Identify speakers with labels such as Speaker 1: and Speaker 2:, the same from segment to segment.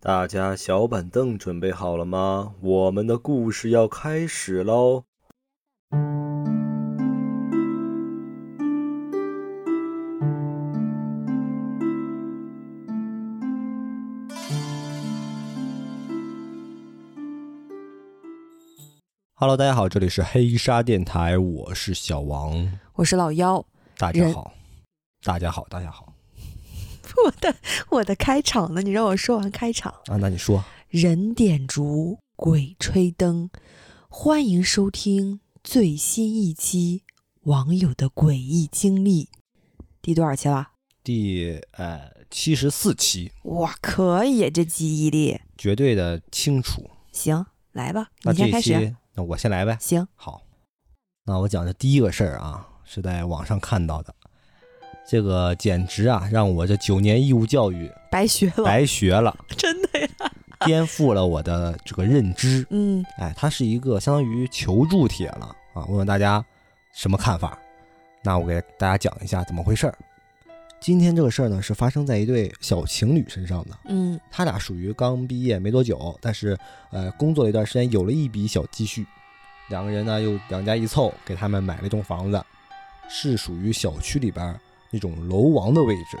Speaker 1: 大家小板凳准备好了吗？我们的故事要开始喽！Hello，大家好，这里是黑沙电台，我是小王，
Speaker 2: 我是老妖。
Speaker 1: 大家好，大家好，大家好
Speaker 2: 我的我的开场呢？你让我说完开场。
Speaker 1: 啊！那你说，
Speaker 2: 人点烛，鬼吹灯，欢迎收听最新一期网友的诡异经历。第多少期了？
Speaker 1: 第呃七十四期，
Speaker 2: 哇，可以，这记忆力
Speaker 1: 绝对的清楚。
Speaker 2: 行，来吧，
Speaker 1: 那
Speaker 2: 你先开始。
Speaker 1: 那我先来呗。
Speaker 2: 行，
Speaker 1: 好，那我讲的第一个事儿啊，是在网上看到的，这个简直啊，让我这九年义务教育
Speaker 2: 白学了，
Speaker 1: 白学了，
Speaker 2: 真的呀。
Speaker 1: 颠覆了我的这个认知。
Speaker 2: 嗯，
Speaker 1: 哎，它是一个相当于求助帖了啊，问问大家什么看法？那我给大家讲一下怎么回事儿。今天这个事儿呢，是发生在一对小情侣身上的。
Speaker 2: 嗯
Speaker 1: 他俩属于刚毕业没多久，但是呃工作了一段时间，有了一笔小积蓄。两个人呢又两家一凑，给他们买了一栋房子，是属于小区里边儿那种楼王的位置。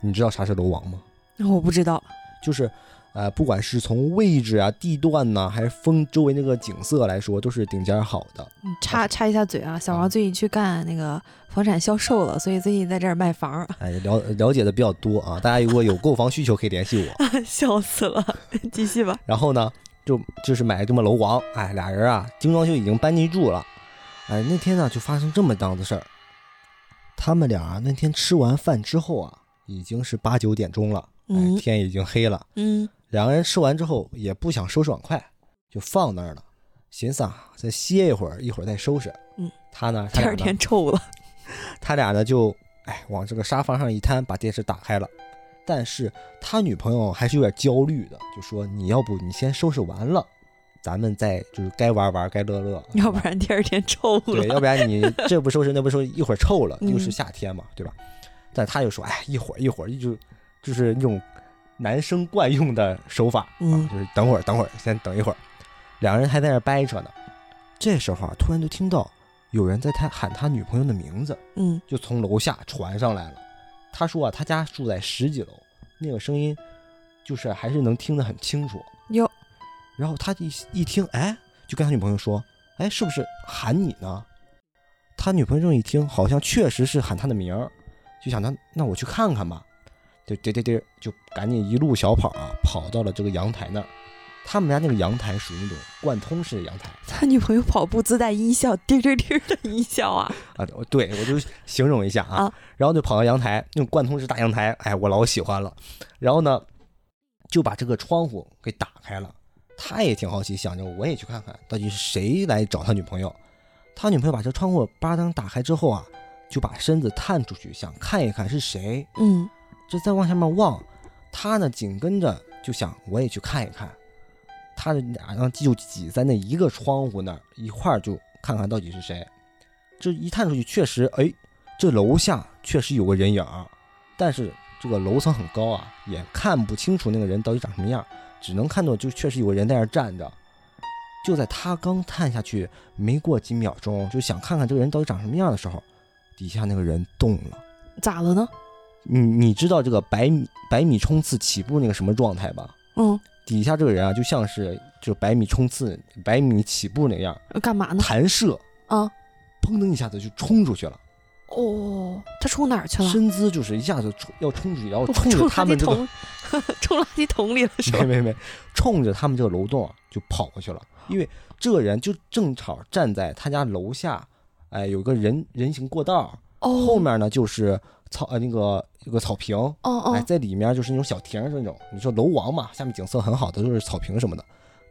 Speaker 1: 你知道啥是楼王吗？
Speaker 2: 我不知道。
Speaker 1: 就是呃不管是从位置啊、地段呐、还是风周围那个景色来说，都是顶尖儿好的。
Speaker 2: 嗯插插一下嘴啊，小
Speaker 1: 啊
Speaker 2: 王最近去干那个房产销售了，所以最近在这儿卖房，
Speaker 1: 哎，了了解的比较多啊。大家如果有购房需求，可以联系我。
Speaker 2: 笑死了。继续吧。
Speaker 1: 然后呢，就就是买这么楼王，哎，俩人啊，精装修已经搬进住了，哎，那天呢就发生这么档子事儿。他们俩啊那天吃完饭之后啊，已经是八九点钟了，哎
Speaker 2: 嗯，
Speaker 1: 天已经黑了。
Speaker 2: 嗯
Speaker 1: 两个人吃完之后也不想收拾碗筷，就放那儿了，寻思啊再歇一会儿，一会儿再收拾。
Speaker 2: 嗯，
Speaker 1: 他呢，
Speaker 2: 第二天臭了。
Speaker 1: 他俩呢就哎往这个沙发上一摊，把电视打开了。但是他女朋友还是有点焦虑的，就说：“你要不你先收拾完了，咱们再就是该玩玩该乐乐，
Speaker 2: 要不然第二天臭了。
Speaker 1: 对，要不然你这不收拾那不收拾，一会儿臭了，
Speaker 2: 嗯
Speaker 1: 又是夏天嘛，对吧？”但他就说：“哎，一会儿一会儿，就就是那种男生惯用的手法，就是等会儿等会儿，先等一会儿。”两人还在那儿掰扯呢，这时候啊，突然就听到有人在他喊他女朋友的名字。
Speaker 2: 嗯
Speaker 1: 就从楼下传上来了。他说啊，他家住在十几楼，那个声音就是还是能听得很清楚。
Speaker 2: 哟，
Speaker 1: 然后他一一听，哎，就跟他女朋友说，哎，是不是喊你呢？他女朋友这么一听，好像确实是喊他的名儿，就想那那我去看看吧，就颠颠颠就赶紧一路小跑啊，跑到了这个阳台那儿。他们家那个阳台属于那种贯通式的阳台，
Speaker 2: 他女朋友跑步自带音效，滴滴滴的音效啊。
Speaker 1: 啊，对我就形容一下啊，
Speaker 2: 啊
Speaker 1: 然后就跑到阳台，那种贯通式大阳台，哎，我老喜欢了。然后呢，就把这个窗户给打开了。他也挺好奇，想着我也去看看到底是谁来找他女朋友。他女朋友把这窗户吧灯打开之后啊，就把身子探出去，想看一看是谁。
Speaker 2: 嗯
Speaker 1: 这再往下面望，他呢紧跟着就想我也去看一看。他的俩人就挤在那一个窗户那儿，一块儿就看看到底是谁。这一探出去，确实，哎，这楼下确实有个人影儿，但是这个楼层很高啊，也看不清楚那个人到底长什么样，只能看到就确实有个人在那儿站着。就在他刚探下去没过几秒钟，就想看看这个人到底长什么样的时候，底下那个人动了。
Speaker 2: 咋了呢？
Speaker 1: 你你知道这个百米百米冲刺起步那个什么状态吧？
Speaker 2: 嗯，
Speaker 1: 底下这个人啊，就像是就百米冲刺、百米起步那样，
Speaker 2: 干嘛呢？
Speaker 1: 弹射，
Speaker 2: 啊，
Speaker 1: 砰的一下子就冲出去了，
Speaker 2: 哦，他冲哪儿去了？
Speaker 1: 身姿就是一下子冲要冲出去，然后
Speaker 2: 哦
Speaker 1: 冲着
Speaker 2: 冲
Speaker 1: 他们这个
Speaker 2: 冲垃圾桶里了是吧？
Speaker 1: 没？没没，冲着他们这个楼栋啊就跑过去了，因为这个人就正好站在他家楼下，哎，有个人人行过道，
Speaker 2: 哦，
Speaker 1: 后面呢就是草呃那个有个草坪，
Speaker 2: 哦，哦哎，
Speaker 1: 在里面就是那种小亭那种，你说楼王嘛，下面景色很好的，都是草坪什么的，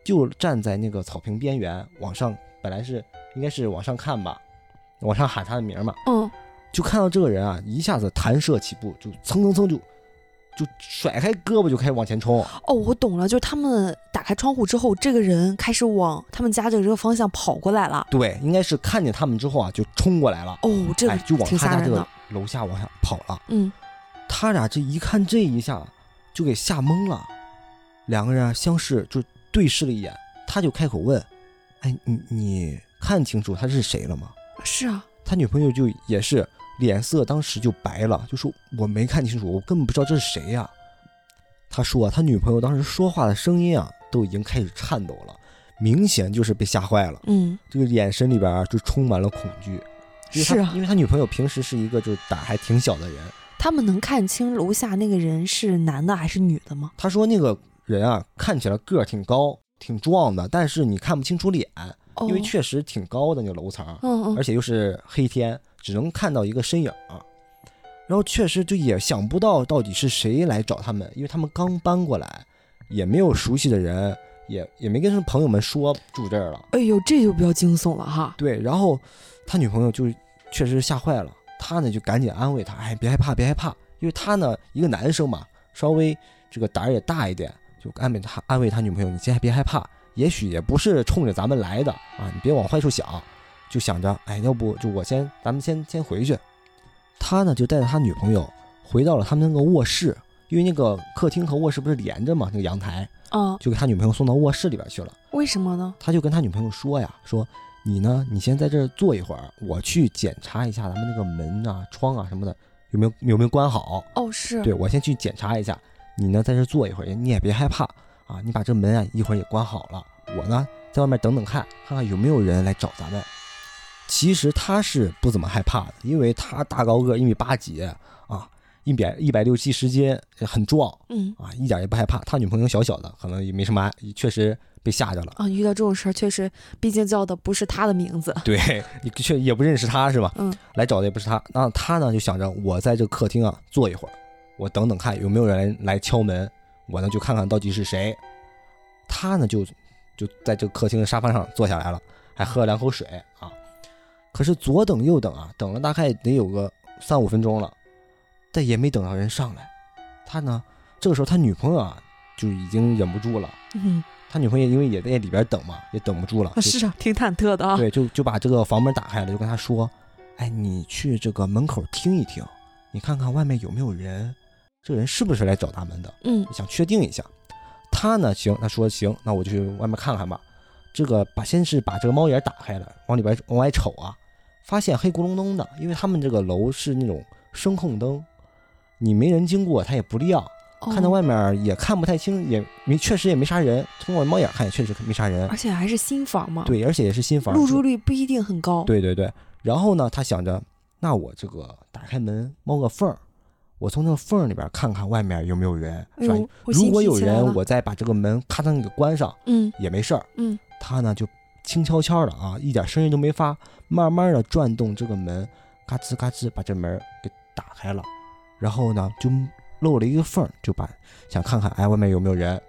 Speaker 1: 就站在那个草坪边缘，往上本来是应该是往上看吧，往上喊他的名嘛，
Speaker 2: 嗯，
Speaker 1: 就看到这个人啊，一下子弹射起步，就蹭蹭蹭就就甩开胳膊就开始往前冲，
Speaker 2: 哦，我懂了，就是他们打开窗户之后，这个人开始往他们家这个方向跑过来了。
Speaker 1: 对，应该是看见他们之后啊，就冲过来了，
Speaker 2: 哦，这
Speaker 1: 哎
Speaker 2: 个，哎
Speaker 1: 就往他家这个。楼下往下跑了。
Speaker 2: 嗯，
Speaker 1: 他俩这一看这一下，就给吓懵了。两个人啊相视就对视了一眼，他就开口问：“哎，你你看清楚他是谁了吗
Speaker 2: 是啊，？”
Speaker 1: 他女朋友就也是脸色当时就白了，就说：“我没看清楚，我根本不知道这是谁呀。”他说啊，他女朋友当时说话的声音啊都已经开始颤抖了，明显就是被吓坏了，
Speaker 2: 嗯，
Speaker 1: 这个眼神里边啊就充满了恐惧。
Speaker 2: 是啊
Speaker 1: 因，为他女朋友平时是一个就是胆还挺小的人，
Speaker 2: 他们能看清楼下那个人是男的还是女的吗？
Speaker 1: 他说那个人啊看起来个儿挺高、挺壮的，但是你看不清楚脸，
Speaker 2: 哦，
Speaker 1: 因为确实挺高的那个楼层，而且又是黑天，只能看到一个身影儿。然后确实就也想不到到底是谁来找他们，因为他们刚搬过来，也没有熟悉的人，也也没跟朋友们说住这儿了。
Speaker 2: 哎呦，这就比较惊悚了哈。
Speaker 1: 对，然后他女朋友就确实吓坏了，他呢就赶紧安慰他，哎，别害怕，别害怕，因为他呢一个男生嘛，稍微这个胆儿也大一点，就安慰他，安慰他女朋友，你先别害怕，也许也不是冲着咱们来的啊，你别往坏处想，就想着，哎，要不就我先，咱们先先回去。他呢就带着他女朋友回到了他们那个卧室，因为那个客厅和卧室不是连着嘛，那个阳台，
Speaker 2: 啊，
Speaker 1: 就给他女朋友送到卧室里边去了。
Speaker 2: 为什么呢？
Speaker 1: 他就跟他女朋友说呀，说你呢，你先在这儿坐一会儿，我去检查一下咱们那个门啊、窗啊什么的有没有有没有关好。
Speaker 2: 哦，是，
Speaker 1: 对我先去检查一下，你呢在这儿坐一会儿，你也别害怕啊，你把这门啊一会儿也关好了，我呢在外面等等看，看看有没有人来找咱们。其实他是不怎么害怕的，因为他大高个，一米八几啊，一百一百六七十斤，很壮
Speaker 2: 嗯
Speaker 1: 啊，一点也不害怕。他女朋友小小的，可能也没什么爱，确实被吓着了。
Speaker 2: 啊，遇到这种事儿，确实，毕竟叫的不是他的名字。
Speaker 1: 对你确也不认识他是吧？
Speaker 2: 嗯，
Speaker 1: 来找的也不是他，那他呢就想着我在这个客厅啊坐一会儿，我等等看有没有人来敲门，我呢就看看到底是谁。他呢就就在这个客厅的沙发上坐下来了，还喝了两口水啊。可是左等右等啊，等了大概得有个三五分钟了，但也没等到人上来。他呢这个时候他女朋友啊就已经忍不住了，
Speaker 2: 嗯，
Speaker 1: 他女朋友因为也在里边等嘛，也等不住了，
Speaker 2: 啊
Speaker 1: 是
Speaker 2: 啊，挺忐忑的啊。
Speaker 1: 对，就就把这个房门打开了，就跟他说：“哎，你去这个门口听一听，你看看外面有没有人，这个人是不是来找咱们的？
Speaker 2: 嗯
Speaker 1: 想确定一下。”他呢，行，他说行，那我就去外面看看吧。这个把先是把这个猫眼打开了，往里边往外瞅啊，发现黑咕隆咚的，因为他们这个楼是那种声控灯，你没人经过它也不亮，看到
Speaker 2: 哦
Speaker 1: 外面也看不太清，也没确实也没啥人，通过猫眼看也确实没啥人
Speaker 2: 而。且还是新房嘛，，
Speaker 1: 对，而且也是新房，
Speaker 2: 入住率不一定很高。，
Speaker 1: 对对对，然后呢，他想着，那我这个打开门猫个缝儿，我从那个缝儿里边看看外面有没有人，是吧？如果有人，我再把这个门咔当给关上
Speaker 2: 嗯
Speaker 1: 也没事儿。
Speaker 2: 嗯
Speaker 1: 他呢就轻悄悄的啊，一点声音都没发，慢慢的转动这个门，嘎吱嘎吱把这门给打开了，然后呢就漏了一个缝，就把想看看哎外面有没有人。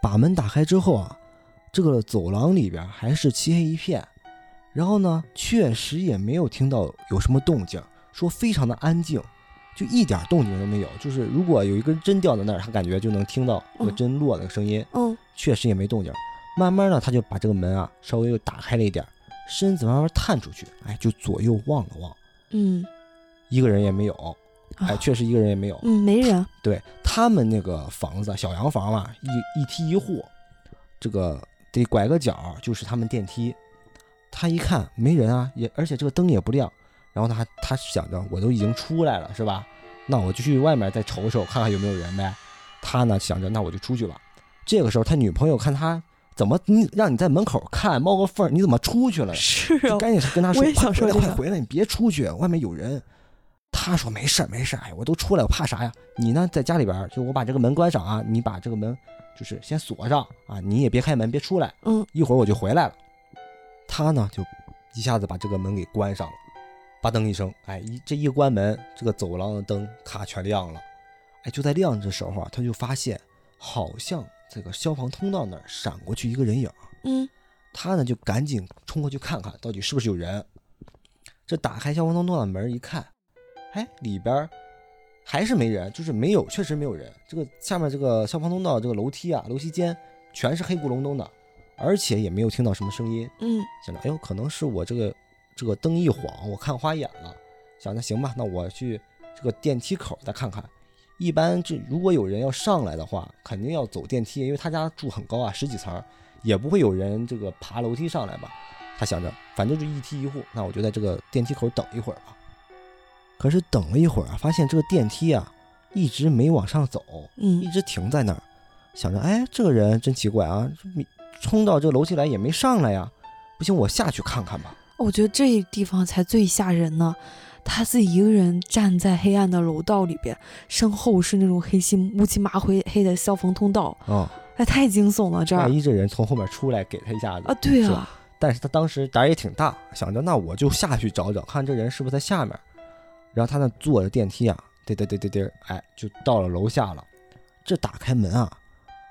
Speaker 1: 把门打开之后啊，这个走廊里边还是漆黑一片，然后呢确实也没有听到有什么动静，说非常的安静。就一点动静都没有，就是如果有一根针掉在那儿，他感觉就能听到那个
Speaker 2: 嗯
Speaker 1: 针落那个声音。
Speaker 2: 嗯
Speaker 1: 确实也没动静。慢慢的，他就把这个门啊稍微又打开了一点，身子慢慢探出去，哎，就左右望了望，
Speaker 2: 嗯，
Speaker 1: 一个人也没有，哎，
Speaker 2: 啊
Speaker 1: 确实一个人也没有。
Speaker 2: 嗯没人。
Speaker 1: 对他们那个房子，小洋房嘛，一一梯一户，这个得拐个角就是他们电梯。他一看没人啊，也而且这个灯也不亮，然后他他想着我都已经出来了是吧？那我就去外面再瞅瞅，看看有没有人呗。他呢想着那我就出去吧。这个时候他女朋友看他怎么你让你在门口看猫个缝儿，你怎么出去了？
Speaker 2: 是啊，
Speaker 1: 就赶紧跟他说
Speaker 2: 我也：“
Speaker 1: 快回来，快回来，你别出去，外面有人。”他说：“没事儿，没事儿，哎，我都出来，我怕啥呀？你呢，在家里边，就我把这个门关上啊，你把这个门就是先锁上啊，你也别开门，别出来，
Speaker 2: 嗯
Speaker 1: 一会儿我就回来了。”他呢，就一下子把这个门给关上了，吧噔一声，哎，一这一关门，这个走廊的灯咔全亮了，哎，就在亮的时候啊，他就发现好像这个消防通道那儿闪过去一个人影。
Speaker 2: 嗯
Speaker 1: 他呢就赶紧冲过去看看到底是不是有人。这打开消防通道的门一看，哎，里边还是没人，就是没有，确实没有人。这个下面这个消防通道这个楼梯啊，楼梯间全是黑咕隆咚的，而且也没有听到什么声音。
Speaker 2: 嗯
Speaker 1: 想着，哎呦，可能是我这个这个灯一晃，我看花眼了。想着行吧，那我去这个电梯口再看看。一般这如果有人要上来的话，肯定要走电梯，因为他家住很高啊，十几层，也不会有人这个爬楼梯上来吧。他想着，反正就一梯一户，那我就在这个电梯口等一会儿吧。可是等了一会儿啊，发现这个电梯啊一直没往上走，
Speaker 2: 嗯
Speaker 1: 一直停在那儿，想着，哎，这个人真奇怪啊，没冲到这个楼梯来也没上来呀，不行，我下去看看吧。
Speaker 2: 我觉得这地方才最吓人呢。他自己一个人站在黑暗的楼道里边，身后是那种黑漆乌漆麻灰黑的消防通道，
Speaker 1: 啊、
Speaker 2: 哎，太惊悚了这儿
Speaker 1: 万一这人从后面出来给他一下子
Speaker 2: 啊！对啊，
Speaker 1: 但是他当时胆儿也挺大，想着那我就下去找找，看这人是不是在下面。然后他那坐着电梯啊，嘚嘚嘚嘚嘚，哎，就到了楼下了。这打开门啊，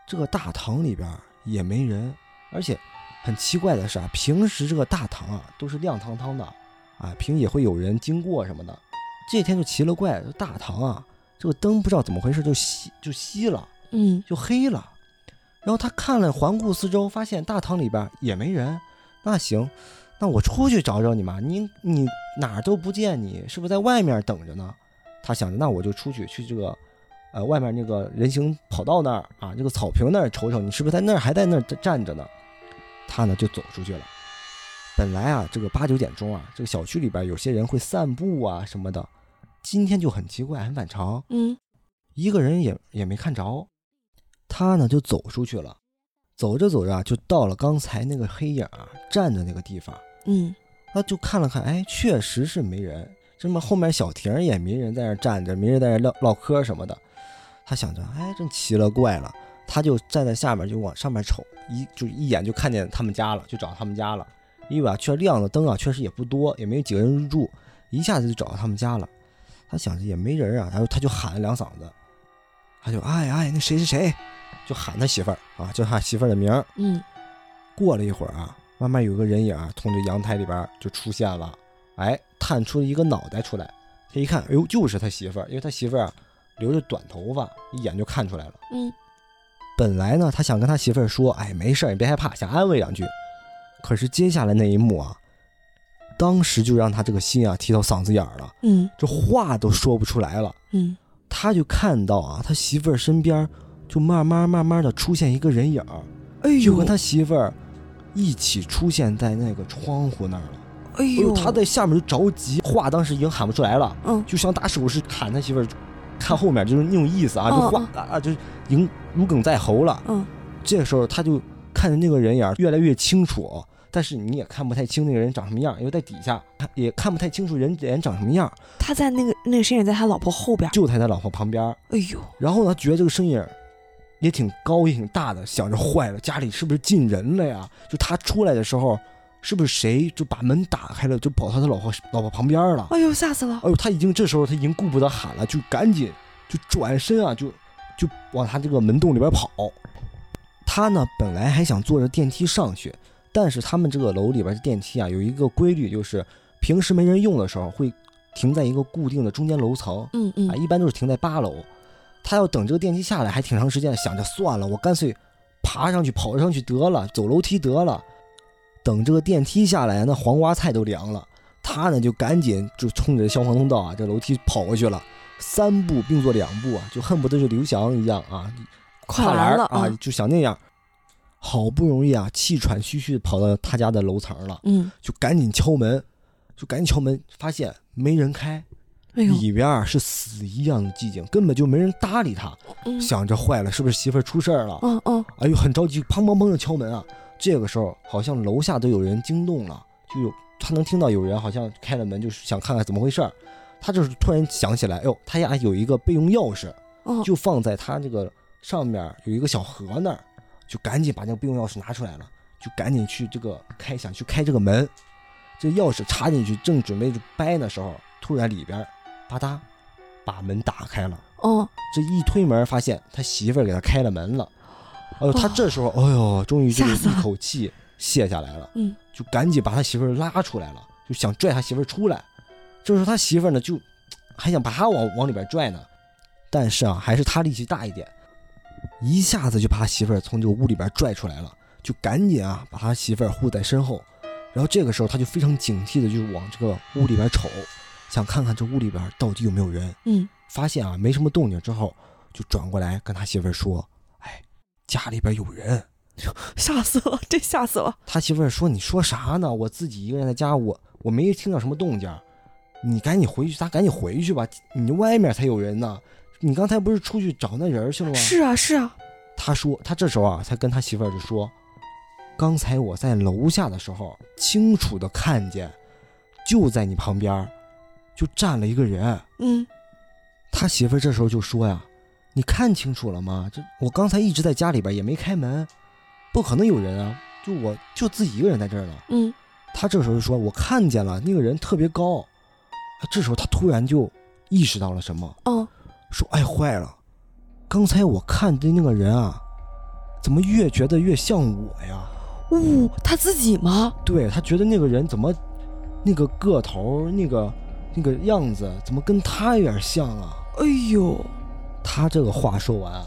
Speaker 1: 这个大堂里边也没人，而且很奇怪的是啊，平时这个大堂啊都是亮堂堂的，啊，平时也会有人经过什么的。这天就奇了怪，这大堂啊，这个灯不知道怎么回事就熄就熄了，
Speaker 2: 嗯
Speaker 1: 就黑了。然后他看了环顾四周，发现大堂里边也没人。那行，那我出去找找你嘛。你你哪儿都不见你，是不是在外面等着呢？他想着，那我就出去去这个，呃，外面那个人行跑道那儿啊，这个草坪那儿瞅瞅，你是不是在那儿还在那儿站着呢？他呢就走出去了。本来啊，这个八九点钟啊，这个小区里边有些人会散步啊什么的，今天就很奇怪，很反常。
Speaker 2: 嗯。
Speaker 1: 一个人也也没看着，他呢就走出去了，走着走着啊，就到了刚才那个黑影啊站的那个地方，
Speaker 2: 嗯。
Speaker 1: 他就看了看，哎，确实是没人，这么后面小亭也没人在那站着，没人在那唠唠嗑什么的，他想着，哎，真奇了怪了，他就站在下面就往上面瞅，一就一眼就看见他们家了，就找他们家了，因为啊，确实亮的灯啊确实也不多，也没有几个人入住，一下子就找到他们家了，他想着也没人啊，然后他就喊了两嗓子。他就哎哎，那谁谁谁，就喊他媳妇儿啊，叫他媳妇儿的名儿。
Speaker 2: 嗯
Speaker 1: 过了一会儿啊，慢慢有个人影儿从这阳台里边就出现了，哎，探出了一个脑袋出来。他一看，哎呦，就是他媳妇儿，因为他媳妇儿啊留着短头发，一眼就看出来了。
Speaker 2: 嗯
Speaker 1: 本来呢，他想跟他媳妇儿说，哎，没事儿，你别害怕，想安慰两句。可是接下来那一幕啊，当时就让他这个心啊提到嗓子眼儿了，
Speaker 2: 嗯
Speaker 1: 这话都说不出来了。
Speaker 2: 嗯
Speaker 1: 他就看到啊，他媳妇儿身边就慢慢慢慢的出现一个人影儿，
Speaker 2: 哎呦
Speaker 1: 就跟他媳妇儿一起出现在那个窗户那儿了。
Speaker 2: 哎呦
Speaker 1: 他在下面就着急，话当时已经喊不出来了，
Speaker 2: 嗯
Speaker 1: 就想打手势喊他媳妇儿看后面，就是那种意思啊，
Speaker 2: 嗯
Speaker 1: 就话啊，就是已经如鲠在喉了。
Speaker 2: 嗯
Speaker 1: 这个时候他就看着那个人影儿越来越清楚，但是你也看不太清那个人长什么样，因为在底下看也看不太清楚人脸长什么样，
Speaker 2: 他在那个那个身影在他老婆后边，
Speaker 1: 就在他老婆旁边。
Speaker 2: 哎呦
Speaker 1: 然后呢，觉得这个身影也挺高也挺大的，想着坏了，家里是不是进人了呀？就他出来的时候，是不是谁就把门打开了，就跑到他老婆老婆旁边了？
Speaker 2: 哎呦吓死了，
Speaker 1: 哎呦，他已经这时候他已经顾不得喊了，就赶紧就转身啊，就就往他这个门洞里边跑。他呢本来还想坐着电梯上去，但是他们这个楼里边的电梯啊有一个规律，就是平时没人用的时候会停在一个固定的中间楼层。
Speaker 2: 嗯嗯
Speaker 1: 啊，一般都是停在八楼。他要等这个电梯下来，还挺长时间，想着算了，我干脆爬上去跑上去得了，走楼梯得了。等这个电梯下来，那黄瓜菜都凉了。他呢就赶紧就冲着消防通道啊，这楼梯跑过去了，三步并作两步啊，就恨不得就刘翔一样啊，
Speaker 2: 跨
Speaker 1: 栏
Speaker 2: 了啊，
Speaker 1: 就想那样。好不容易啊，气喘吁吁地跑到他家的楼层了，
Speaker 2: 嗯
Speaker 1: 就赶紧敲门，就赶紧敲门，发现没人开。
Speaker 2: 哎
Speaker 1: 里边儿是死一样的寂静，根本就没人搭理他。
Speaker 2: 嗯
Speaker 1: 想着坏了，是不是媳妇儿出事儿了？
Speaker 2: 嗯嗯
Speaker 1: 哎呦，很着急，砰砰砰的敲门啊！这个时候好像楼下都有人惊动了，就有他能听到有人好像开了门，就是想看看怎么回事儿。他就是突然想起来，哎呦，他家有一个备用钥匙，
Speaker 2: 嗯
Speaker 1: 就放在他这个上面有一个小盒那儿，就赶紧把那个备用钥匙拿出来了，就赶紧去这个开，想去开这个门。这钥匙插进去，正准备就掰的时候，突然里边吧嗒把门打开了。
Speaker 2: 哦
Speaker 1: 这一推门，发现他媳妇儿给他开了门了。哎呦，他
Speaker 2: 哦
Speaker 1: 这时候，哎呦，终于就是一口气泄下来了，
Speaker 2: 嗯
Speaker 1: 就赶紧把他媳妇儿拉出来了，就想拽他媳妇儿出来。这时候他媳妇儿呢，就还想把他往往里边拽呢，但是啊，还是他力气大一点，一下子就把他媳妇儿从这个屋里边拽出来了，就赶紧啊把他媳妇儿护在身后。然后这个时候他就非常警惕的就往这个屋里边瞅，想看看这屋里边到底有没有人。
Speaker 2: 嗯
Speaker 1: 发现啊没什么动静之后，就转过来跟他媳妇儿说：“哎，家里边有人。”
Speaker 2: 吓死了，这吓死了。
Speaker 1: 他媳妇儿说：“你说啥呢？我自己一个人在家，我我没听到什么动静，你赶紧回去，咱赶紧回去吧。你外面才有人呢，你刚才不是出去找那人去了吗？”
Speaker 2: 是啊，是啊。
Speaker 1: 他说：“他这时候啊，才跟他媳妇儿就说，刚才我在楼下的时候，清楚的看见，就在你旁边，就站了一个人。”
Speaker 2: 嗯。
Speaker 1: 他媳妇儿这时候就说呀：“你看清楚了吗？这我刚才一直在家里边，也没开门。”不可能有人啊！就我就自己一个人在这儿呢。
Speaker 2: 嗯，
Speaker 1: 他这时候就说：“我看见了那个人特别高。”这时候他突然就意识到了什么？
Speaker 2: 哦，
Speaker 1: 说：“哎，坏了！刚才我看的那个人啊，怎么越觉得越像我呀？”
Speaker 2: 哦，他自己吗？
Speaker 1: 对他觉得那个人怎么那个个头、那个那个样子，怎么跟他有点像啊？
Speaker 2: 哎呦，
Speaker 1: 他这个话说完。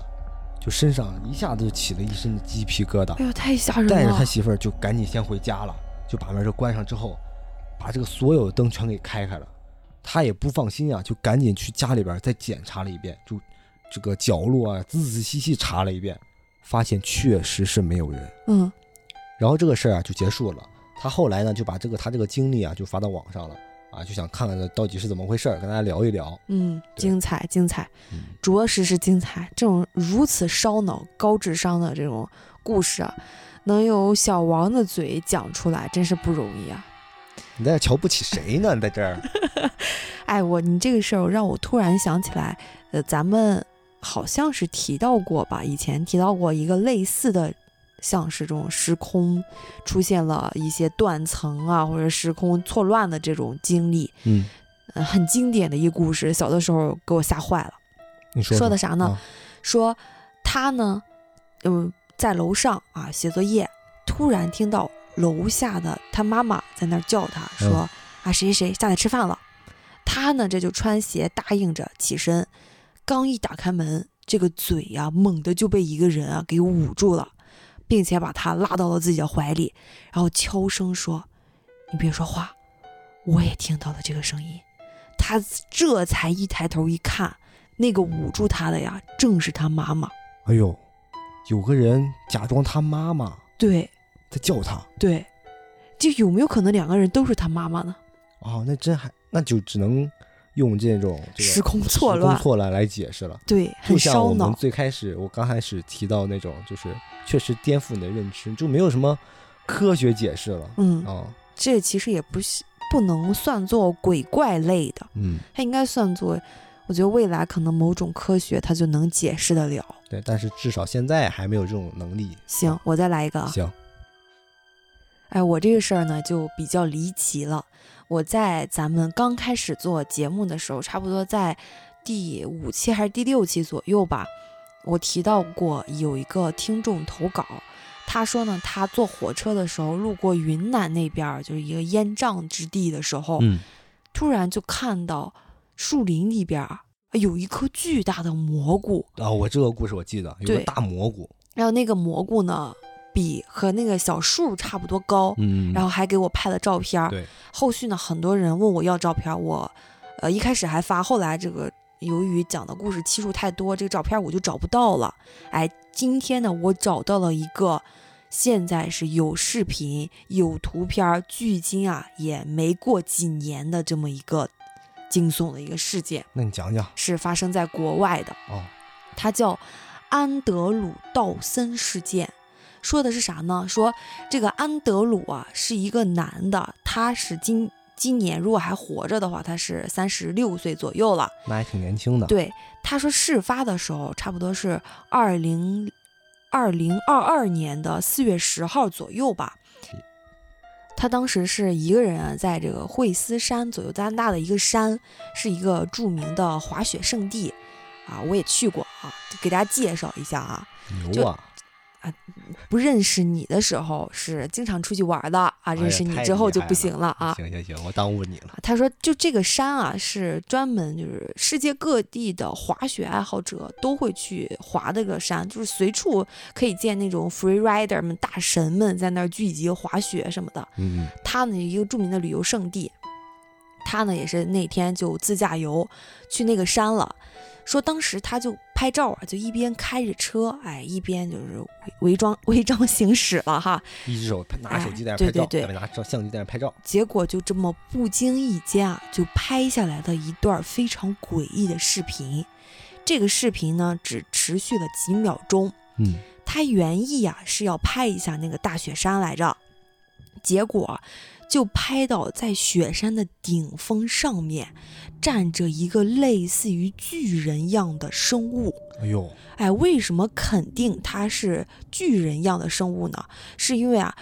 Speaker 1: 就身上一下子就起了一身的鸡皮疙瘩，
Speaker 2: 哎呦，太吓人了！
Speaker 1: 带着他媳妇儿就赶紧先回家了，就把门就关上之后，把这个所有的灯全给开开了。他也不放心啊，就赶紧去家里边再检查了一遍，就这个角落啊，仔仔细细查了一遍，发现确实是没有人。
Speaker 2: 嗯，
Speaker 1: 然后这个事儿啊就结束了。他后来呢就把这个他这个经历啊就发到网上了。啊，就想看看这到底是怎么回事跟大家聊一聊。
Speaker 2: 嗯，精彩，精彩，着实是精彩。这种如此烧脑、高智商的这种故事啊，能由小王的嘴讲出来，真是不容易啊！
Speaker 1: 你在这瞧不起谁呢？你在这儿？
Speaker 2: 哎，我你这个事儿让我突然想起来，呃，咱们好像是提到过吧？以前提到过一个类似的。像是这种时空出现了一些断层啊，或者时空错乱的这种经历，
Speaker 1: 嗯，
Speaker 2: 很经典的一故事。小的时候给我吓坏了。
Speaker 1: 你
Speaker 2: 说的啥呢？说他呢，嗯，在楼上啊写作业，突然听到楼下的他妈妈在那儿叫他，说啊谁谁谁下来吃饭了。他呢这就穿鞋答应着起身，刚一打开门，这个嘴呀猛地就被一个人啊给捂住了。并且把他拉到了自己的怀里，然后悄声说：“你别说话，我也听到了这个声音。”他这才一抬头一看，那个捂住他的呀，正是他妈妈。
Speaker 1: 哎呦，有个人假装他妈妈，
Speaker 2: 对，
Speaker 1: 在叫他。
Speaker 2: 对，就有没有可能两个人都是他妈妈呢？
Speaker 1: 哦，那真还那就只能。用这种
Speaker 2: 时空错乱、
Speaker 1: 错乱来解释了，
Speaker 2: 对，
Speaker 1: 就像我们最开始我刚开始提到那种，就是确实颠覆你的认知，就没有什么科学解释了。
Speaker 2: 嗯
Speaker 1: 啊，
Speaker 2: 这其实也不不能算作鬼怪类的，
Speaker 1: 嗯，
Speaker 2: 它应该算作，我觉得未来可能某种科学它就能解释得了。
Speaker 1: 对，但是至少现在还没有这种能力。
Speaker 2: 行，我再来一个。
Speaker 1: 行。
Speaker 2: 哎，我这个事儿呢就比较离奇了。我在咱们刚开始做节目的时候，差不多在第五期还是第六期左右吧，我提到过有一个听众投稿，他说呢，他坐火车的时候路过云南那边，就是一个烟瘴之地的时候，
Speaker 1: 嗯，
Speaker 2: 突然就看到树林里边有一颗巨大的蘑菇
Speaker 1: 啊，我这个故事我记得有个大蘑菇，
Speaker 2: 然后那个蘑菇呢。比和那个小树差不多高，
Speaker 1: 嗯，
Speaker 2: 然后还给我拍了照片。
Speaker 1: 对，
Speaker 2: 后续呢，很多人问我要照片，我，呃，一开始还发，后来这个由于讲的故事期数太多，这个照片我就找不到了。哎，今天呢，我找到了一个，现在是有视频、有图片，距今啊也没过几年的这么一个惊悚的一个事件。
Speaker 1: 那你讲讲，
Speaker 2: 是发生在国外的
Speaker 1: 哦，
Speaker 2: 它叫安德鲁道森事件。说的是啥呢？说这个安德鲁啊是一个男的，他是今今年如果还活着的话，他是三十六岁左右了，
Speaker 1: 那还挺年轻的。
Speaker 2: 对，他说事发的时候差不多是二零二零二二年的四月十号左右吧。他当时是一个人在这个惠斯山左右加拿大的一个山，是一个著名的滑雪圣地啊，我也去过啊，给大家介绍一下啊。
Speaker 1: 牛啊！
Speaker 2: 啊，不认识你的时候是经常出去玩的啊，认识你之后就不行了啊。
Speaker 1: 行行行，我耽误你了。
Speaker 2: 他说，就这个山啊，是专门就是世界各地的滑雪爱好者都会去滑这个山，就是随处可以见那种 free rider 们、大神们在那儿聚集滑雪什么的。
Speaker 1: 嗯，
Speaker 2: 它呢一个著名的旅游胜地。他呢也是那天就自驾游去那个山了，说当时他就拍照啊，就一边开着车，哎，一边就是违违章违章行驶了哈。
Speaker 1: 一只手拿手机在那拍照，
Speaker 2: 对对
Speaker 1: 对拿照相机在那拍照，
Speaker 2: 结果就这么不经意间啊，就拍下来了一段非常诡异的视频。这个视频呢，只持续了几秒钟。
Speaker 1: 嗯，
Speaker 2: 他原意啊是要拍一下那个大雪山来着，结果就拍到在雪山的顶峰上面站着一个类似于巨人样的生物。
Speaker 1: 哎呦，
Speaker 2: 哎，为什么肯定它是巨人样的生物呢？是因为啊，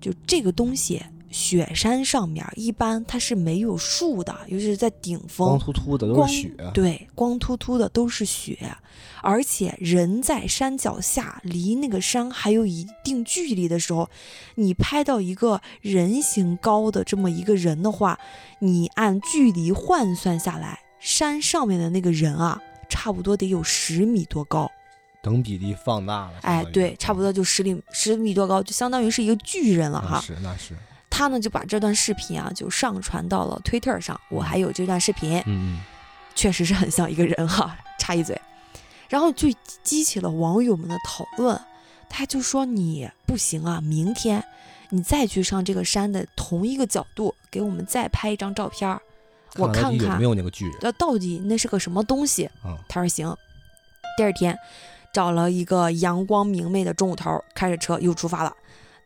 Speaker 2: 就这个东西，雪山上面一般它是没有树的，尤其是在顶峰，
Speaker 1: 光秃秃的都是雪，
Speaker 2: 对，光秃秃的都是雪，而且人在山脚下，离那个山还有一定距离的时候，你拍到一个人形高的这么一个人的话，你按距离换算下来，山上面的那个人啊，差不多得有十米多高。
Speaker 1: 等比例放大了。
Speaker 2: 哎，对，差不多就十厘十米多高，就相当于是一个巨人了
Speaker 1: 那
Speaker 2: 哈。
Speaker 1: 是那是，
Speaker 2: 他呢就把这段视频啊就上传到了推特上，我还有这段视频，
Speaker 1: 嗯
Speaker 2: 确实是很像一个人哈，插一嘴，然后就激起了网友们的讨论。他就说你不行啊，明天你再去上这个山的同一个角度，给我们再拍一张照片我看看
Speaker 1: 有没有那个巨人
Speaker 2: 这到底那是个什么东西。
Speaker 1: 嗯？
Speaker 2: 他说行。第二天，找了一个阳光明媚的中午头，开着车又出发了。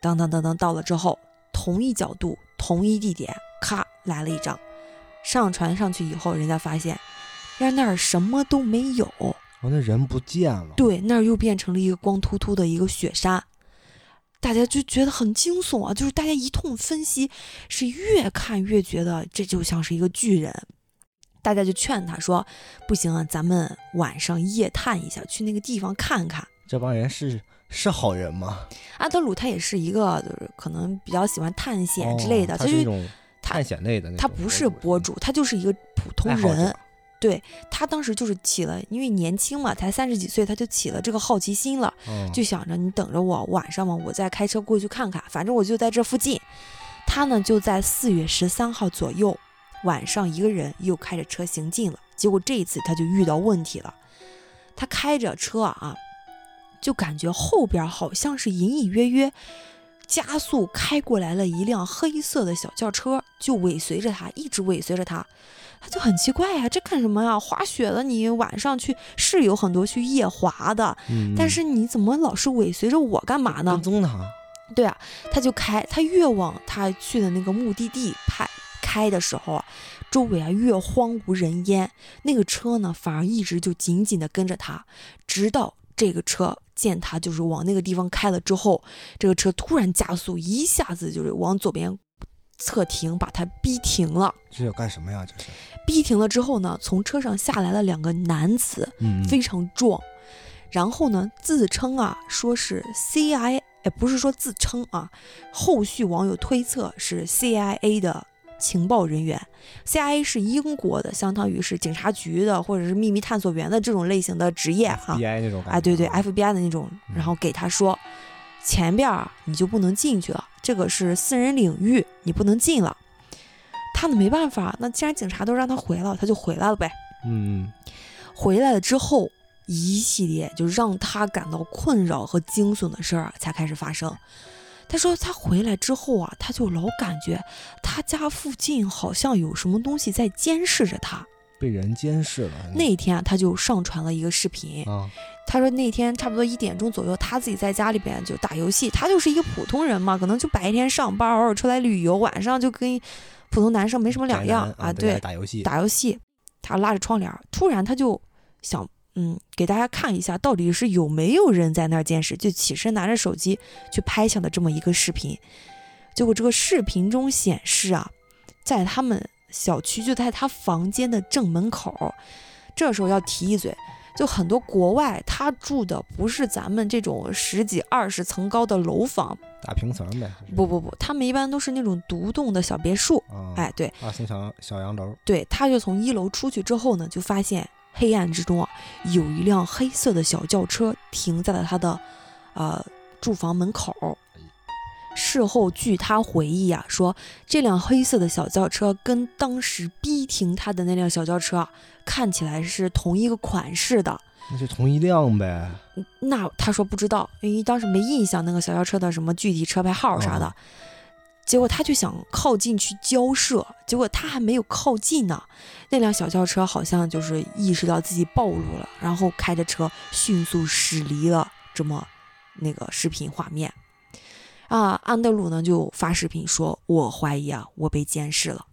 Speaker 2: 等等等等，到了之后，同一角度、同一地点，咔来了一张。上传上去以后，人家发现，呀那儿什么都没有，
Speaker 1: 哦，那人不见了。
Speaker 2: 对，那儿又变成了一个光秃秃的一个雪山。大家就觉得很惊悚啊，就是大家一通分析，是越看越觉得这就像是一个巨人。大家就劝他说：“不行啊，咱们晚上夜探一下，去那个地方看看。
Speaker 1: 这帮人是是好人吗？”
Speaker 2: 阿德鲁他也是一个，就是可能比较喜欢探险之类的，
Speaker 1: 哦他
Speaker 2: 就是
Speaker 1: 一种探险类的那
Speaker 2: 他不是博主，他就是一个普通人。对。他当时就是起了，因为年轻嘛，才三十几岁，他就起了这个好奇心了。
Speaker 1: 嗯
Speaker 2: 就想着你等着我，晚上嘛，我再开车过去看看，反正我就在这附近。他呢就在四月十三号左右晚上，一个人又开着车行进了。结果这一次他就遇到问题了，他开着车啊，就感觉后边好像是隐隐约约加速开过来了一辆黑色的小轿车，就尾随着他，一直尾随着他。他就很奇怪呀、这干什么呀？滑雪的，你晚上去是有很多去夜滑的，
Speaker 1: 嗯，
Speaker 2: 但是你怎么老是尾随着我干嘛呢
Speaker 1: 跟？踪他，
Speaker 2: 对啊，他就开，他越往他去的那个目的地拍开的时候啊，周围啊越荒无人烟，那个车呢反而一直就紧紧的跟着他，直到这个车见他就是往那个地方开了之后，这个车突然加速，一下子就是往左边侧停，把他逼停了。
Speaker 1: 这要干什么呀？这是，
Speaker 2: 逼停了之后呢，从车上下来了两个男子，
Speaker 1: 嗯，
Speaker 2: 非常壮，然后呢，自称啊说是 CIA，哎，不是说自称啊，后续网友推测是 CIA 的情报人员，CIA 是英国的，相当于是警察局的或者是秘密探索员的这种类型的职业哈、
Speaker 1: FBI 那种
Speaker 2: 哎，对对
Speaker 1: 啊
Speaker 2: ，FBI 的那种，
Speaker 1: 嗯
Speaker 2: 然后给他说，前边儿你就不能进去了，这个是私人领域，你不能进了。他呢没办法，那既然警察都让他回了，他就回来了呗。
Speaker 1: 嗯，
Speaker 2: 回来了之后，一系列就让他感到困扰和惊悚的事儿啊才开始发生。他说他回来之后啊，他就老感觉他家附近好像有什么东西在监视着他。
Speaker 1: 被人监视了。
Speaker 2: 那天啊，他就上传了一个视频，
Speaker 1: 啊，
Speaker 2: 他说那天差不多一点钟左右，他自己在家里边就打游戏。他就是一个普通人嘛，可能就白天上班，偶尔出来旅游，晚上就跟普通男生没什么两样啊。对，
Speaker 1: 打游戏，
Speaker 2: 打游戏，他拉着窗帘，突然他就想，嗯，给大家看一下到底是有没有人在那儿监视，就起身拿着手机去拍下的这么一个视频。结果这个视频中显示啊，在他们小区就在他房间的正门口。这时候要提一嘴，就很多国外他住的不是咱们这种十几二十层高的楼房，
Speaker 1: 大平层呗。
Speaker 2: 不不不，他们一般都是那种独栋的小别墅。
Speaker 1: 啊，
Speaker 2: 哎，对，
Speaker 1: 二层小小洋楼，
Speaker 2: 对，他就从一楼出去之后呢，就发现黑暗之中啊，有一辆黑色的小轿车停在了他的呃住房门口。事后据他回忆啊，说这辆黑色的小轿车跟当时逼停他的那辆小轿车啊看起来是同一个款式的。
Speaker 1: 那就同一辆呗。
Speaker 2: 那他说不知道，因为当时没印象那个小轿车的什么具体车牌号啥的。
Speaker 1: 哦
Speaker 2: 结果他就想靠近去交涉，结果他还没有靠近呢，那辆小轿车好像就是意识到自己暴露了，然后开着车迅速驶离了这么那个视频画面。啊，安德鲁呢就发视频说：“我怀疑啊，我被监视了。”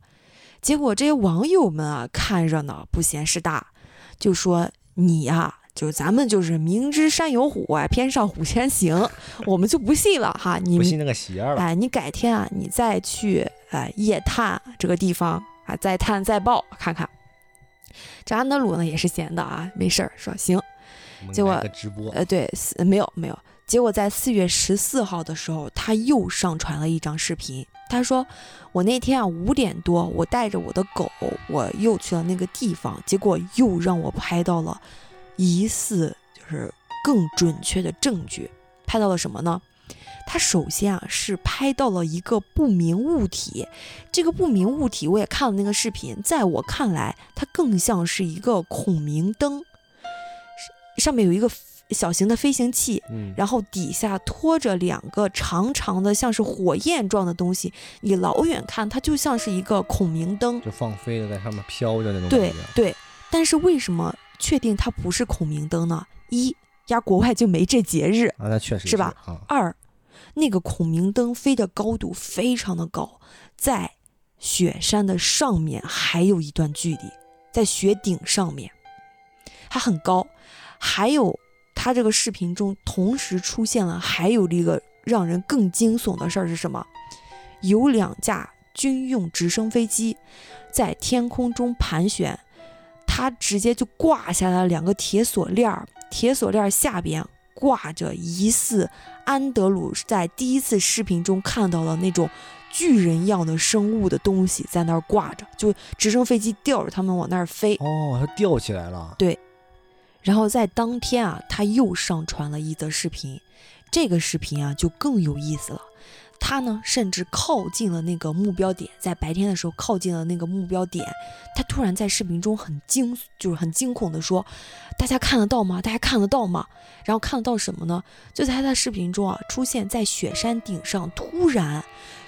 Speaker 2: 结果这些网友们啊看热闹不嫌事大，就说：“你呀、就咱们就是明知山有虎啊，偏上虎前行，我们就不信了哈，你
Speaker 1: 不信那个邪了。
Speaker 2: 哎，你改天啊，你再去哎夜探这个地方啊，再探再报看看。这安德鲁呢也是闲的啊，没事儿说行，结果
Speaker 1: 直播，
Speaker 2: 呃对，四没有没有。结果在四月十四号的时候，他又上传了一张视频。他说：“我那天啊五点多，我带着我的狗，我又去了那个地方，结果又让我拍到了疑似就是更准确的证据。拍到了什么呢？他首先啊是拍到了一个不明物体，这个不明物体我也看了那个视频，在我看来，它更像是一个孔明灯，是上面有一个小型的飞行器，
Speaker 1: 嗯，
Speaker 2: 然后底下拖着两个长长的像是火焰状的东西，你老远看它就像是一个孔明灯。
Speaker 1: 就放飞的在上面飘着那种感觉。
Speaker 2: 对，但是为什么确定它不是孔明灯呢？一，呀，国外就没这节日；
Speaker 1: 啊，那确实
Speaker 2: 是吧
Speaker 1: 啊，
Speaker 2: 二，那个孔明灯飞的高度非常的高，在雪山的上面还有一段距离，在雪顶上面，它很高。还有，它这个视频中同时出现了还有一个让人更惊悚的事儿是什么？有两架军用直升飞机在天空中盘旋，它直接就挂下来两个铁锁链儿，铁锁链儿下边挂着疑似安德鲁在第一次视频中看到的那种巨人一样的生物的东西在那儿挂着，就直升飞机吊着他们往那儿飞。
Speaker 1: 哦，它吊起来了。
Speaker 2: 对然后在当天啊，他又上传了一则视频，这个视频啊就更有意思了。他呢，甚至靠近了那个目标点，在白天的时候靠近了那个目标点。他突然在视频中很惊，就是很惊恐地说：“大家看得到吗？大家看得到吗？”然后看得到什么呢？就在他的视频中啊，出现在雪山顶上，突然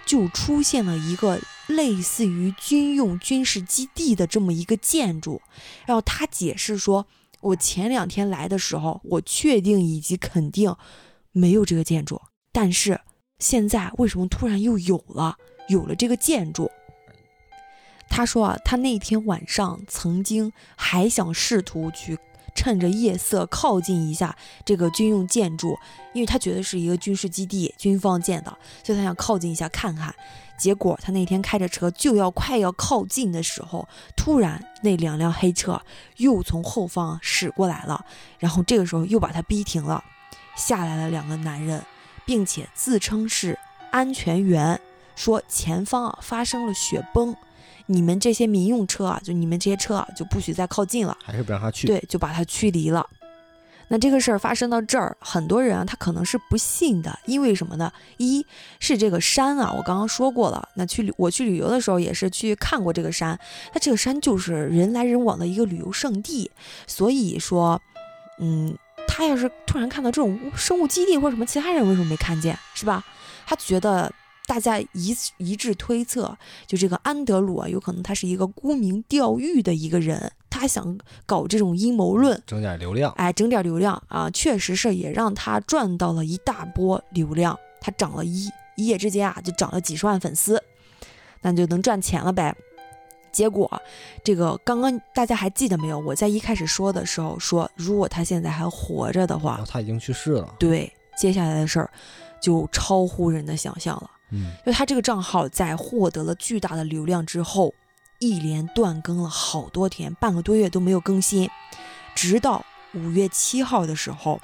Speaker 2: 就出现了一个类似于军用军事基地的这么一个建筑。然后他解释说，我前两天来的时候，我确定以及肯定没有这个建筑，但是现在为什么突然又有了？有了这个建筑。他说啊，他那天晚上曾经还想试图去趁着夜色靠近一下这个军用建筑，因为他觉得是一个军事基地，军方建的，所以他想靠近一下看看。结果他那天开着车就要快要靠近的时候，突然那两辆黑车又从后方驶过来了，然后这个时候又把他逼停了，下来了两个男人，并且自称是安全员，说前方啊发生了雪崩，你们这些民用车啊，就你们这些车啊就不许再靠近了。
Speaker 1: 还是不让他去。，
Speaker 2: 对，就把他驱离了。那这个事儿发生到这儿，很多人啊，他可能是不信的，因为什么呢？一是这个山啊，我刚刚说过了，那去旅我去旅游的时候也是去看过这个山，它这个山就是人来人往的一个旅游胜地，所以说，嗯，他要是突然看到这种生物基地或者什么，其他人为什么没看见，是吧？他觉得大家一一致推测，就这个安德鲁啊，有可能他是一个沽名钓誉的一个人，他想搞这种阴谋论，
Speaker 1: 整点流量。
Speaker 2: 哎，整点流量啊，确实是也让他赚到了一大波流量，他涨了一一夜之间啊，就涨了几十万粉丝，那就能赚钱了呗。结果，这个刚刚大家还记得没有？我在一开始说的时候说，如果他现在还活着的话
Speaker 1: 他已经去世了。
Speaker 2: 对接下来的事儿就超乎人的想象了。
Speaker 1: 嗯，
Speaker 2: 就他这个账号在获得了巨大的流量之后，一连断更了好多天，半个多月都没有更新，直到五月七号的时候，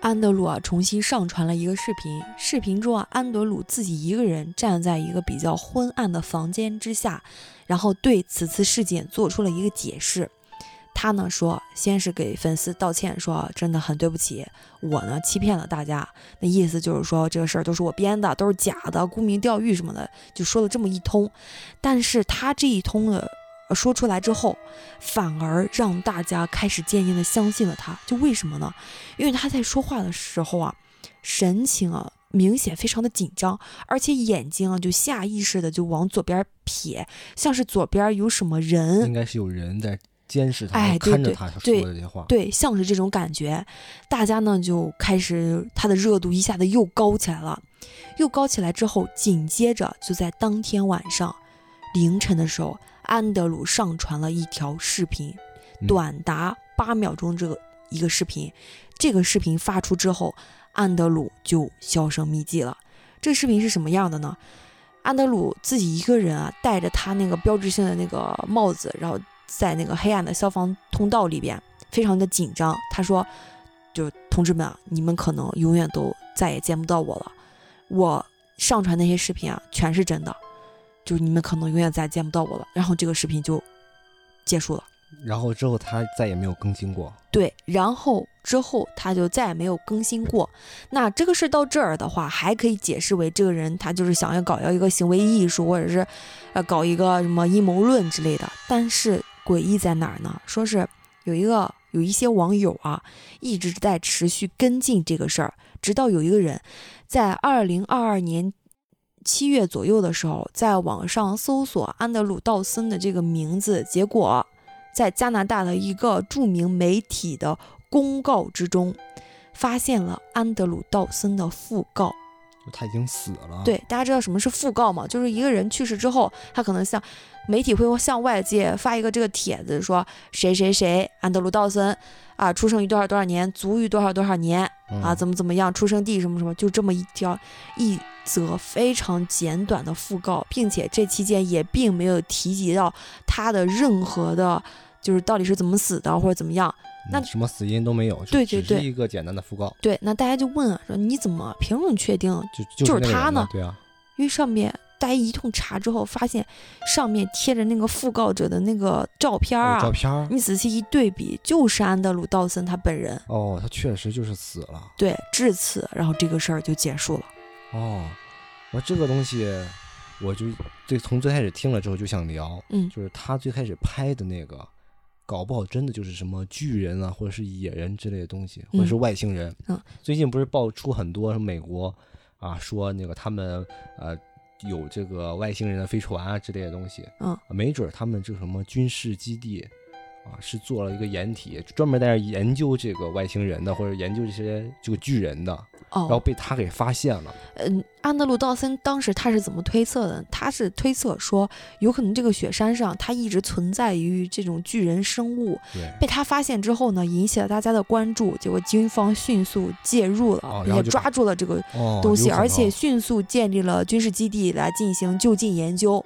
Speaker 2: 安德鲁啊重新上传了一个视频。视频中啊，安德鲁自己一个人站在一个比较昏暗的房间之下，然后对此次事件做出了一个解释。他呢说，先是给粉丝道歉，说真的很对不起，我呢欺骗了大家，那意思就是说这个事儿都是我编的，都是假的，沽名钓誉什么的，就说了这么一通。但是他这一通的说出来之后，反而让大家开始渐渐的相信了他。就为什么呢？因为他在说话的时候啊，神情啊明显非常的紧张，而且眼睛啊就下意识的就往左边瞥，像是左边有什么人，
Speaker 1: 应该是有人在。监视他，
Speaker 2: 哎，
Speaker 1: 看着他说的这些话，
Speaker 2: 对，像是这种感觉，大家呢就开始他的热度一下子又高起来了，又高起来之后，紧接着就在当天晚上凌晨的时候，安德鲁上传了一条视频，短达八秒钟这个一个视频，这个视频发出之后，安德鲁就销声匿迹了。这个视频是什么样的呢？安德鲁自己一个人啊，戴着他那个标志性的那个帽子，然后。在那个黑暗的消防通道里边，非常的紧张。他说：“就同志们啊，你们可能永远都再也见不到我了。我上传那些视频啊，全是真的。就是你们可能永远再也见不到我了。”然后这个视频就结束了。
Speaker 1: 然后之后他再也没有更新过。
Speaker 2: 对，然后之后他就再也没有更新过。那这个事到这儿的话，还可以解释为这个人他就是想要搞要一个行为艺术，或者是呃搞一个什么阴谋论之类的。但是。诡异在哪儿呢？说是有一个有一些网友啊，一直在持续跟进这个事儿，直到有一个人在二零二二年七月左右的时候，在网上搜索安德鲁·道森的这个名字，结果在加拿大的一个著名媒体的公告之中，发现了安德鲁·道森的讣告。
Speaker 1: 他已经死了。
Speaker 2: 对，大家知道什么是讣告吗？就是一个人去世之后，他可能向媒体会向外界发一个这个帖子，说谁谁谁安德鲁道森啊，出生于多少多少年，卒于多少多少年啊，怎么怎么样，出生地什么什么，就这么一条一则非常简短的讣告，并且这期间也并没有提及到他的任何的，就是到底是怎么死的或者怎么样。那
Speaker 1: 什么死因都没有，
Speaker 2: 对对对，
Speaker 1: 是一个简单的讣告。
Speaker 2: 对，那大家就问啊，说你怎么凭什么确定
Speaker 1: 就
Speaker 2: 就是他
Speaker 1: 呢？对啊，
Speaker 2: 因为上面大家一通查之后，发现上面贴着那个讣告者的那个照片啊，
Speaker 1: 照片，
Speaker 2: 你仔细一对比，就是安德鲁道森他本人。
Speaker 1: 哦，他确实就是死了。
Speaker 2: 对，至此，然后这个事儿就结束了。
Speaker 1: 哦，我这个东西，我就最从最开始听了之后就想聊，
Speaker 2: 嗯，
Speaker 1: 就是他最开始拍的那个。搞不好真的就是什么巨人啊，或者是野人之类的东西，或者是外星人。
Speaker 2: 嗯，
Speaker 1: 最近不是爆出很多美国啊，说那个他们呃有这个外星人的飞船啊之类的东西。
Speaker 2: 嗯，
Speaker 1: 没准他们这什么军事基地啊，是做了一个掩体，专门在那研究这个外星人的，或者研究这些这个巨人的。
Speaker 2: 哦，
Speaker 1: 然后被他给发现了。
Speaker 2: 嗯，安德鲁·道森当时他是怎么推测的？他是推测说，有可能这个雪山上它一直存在于这种巨人生物。
Speaker 1: 对。
Speaker 2: 被他发现之后呢，引起了大家的关注，结果军方迅速介入了，并且抓住了这个东西，而且迅速建立了军事基地来进行就近研究。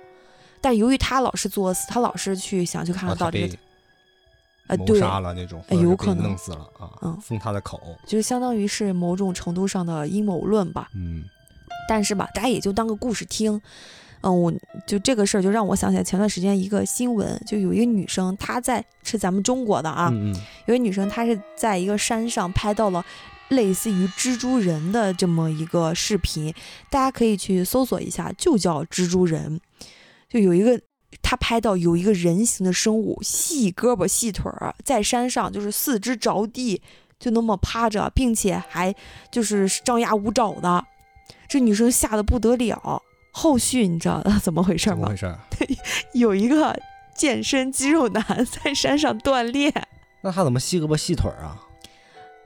Speaker 2: 但由于他老是作死，他老是去想去看看到底。呃，对，
Speaker 1: 杀了那种，
Speaker 2: 有可能
Speaker 1: 弄死了啊，嗯，封他的口，
Speaker 2: 就是相当于是某种程度上的阴谋论吧，
Speaker 1: 嗯，
Speaker 2: 但是吧，大家也就当个故事听，嗯，我就这个事儿就让我想起来前段时间一个新闻，就有一个女生，她在是咱们中国的啊，
Speaker 1: 嗯
Speaker 2: 有一个女生，她是在一个山上拍到了类似于蜘蛛人的这么一个视频，大家可以去搜索一下，就叫蜘蛛人，就有一个。他拍到有一个人形的生物，细胳膊细腿儿，在山上就是四肢着地，就那么趴着，并且还就是张牙舞爪的。这女生吓得不得了。后续你知道怎么回事吗？
Speaker 1: 怎么回事？
Speaker 2: 有一个健身肌肉男在山上锻炼。
Speaker 1: 那他怎么细胳膊细腿儿啊？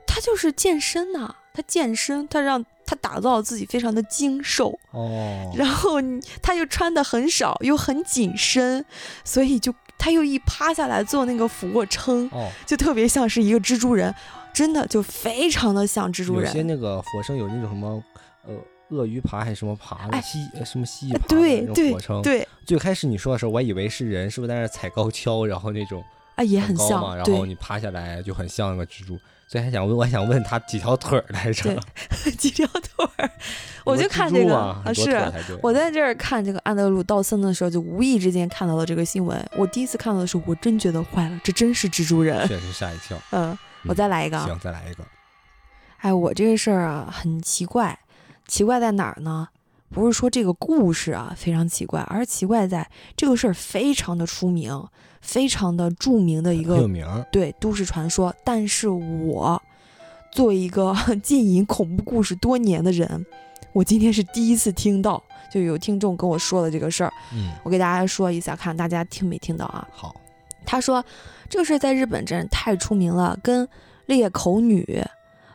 Speaker 2: 他就是健身呐，他健身，他让。他打造自己非常的精瘦
Speaker 1: 哦，
Speaker 2: 然后他又穿的很少，又很紧身，所以就他又一趴下来做那个俯卧撑，
Speaker 1: 哦，
Speaker 2: 就特别像是一个蜘蛛人，真的就非常的像蜘蛛人。
Speaker 1: 有些那个俯卧撑有那种什么呃鳄鱼爬还是什么爬的蜥什么蜥蜴爬
Speaker 2: 对对
Speaker 1: 俯卧撑。
Speaker 2: 对，
Speaker 1: 最开始你说的时候，我以为是人是不是在那踩高跷，然后那种
Speaker 2: 啊，也
Speaker 1: 很
Speaker 2: 像，
Speaker 1: 然后你趴下来就很像个蜘蛛。所以还想问，我还想问他几条腿儿来着？
Speaker 2: 对，几条腿儿。我
Speaker 1: 就
Speaker 2: 看这个
Speaker 1: 啊，
Speaker 2: 是我在这儿看这个安德鲁道森的时候，就无意之间看到了这个新闻。我第一次看到的时候，我真觉得坏了，这真是蜘蛛人，
Speaker 1: 确实吓一跳。
Speaker 2: 嗯，我再来一个，
Speaker 1: 行，再来一个。
Speaker 2: 哎，我这个事儿啊，很奇怪，奇怪在哪儿呢？不是说这个故事啊非常奇怪，而是奇怪在这个事儿非常的出名，非常的著名的一个
Speaker 1: 有名
Speaker 2: 对都市传说。但是我作为一个 浸淫恐怖故事多年的人，我今天是第一次听到，就有听众跟我说了这个事儿。
Speaker 1: 嗯，
Speaker 2: 我给大家说一下，看大家听没听到啊？
Speaker 1: 好，
Speaker 2: 他说这个事儿在日本真是太出名了，跟裂口女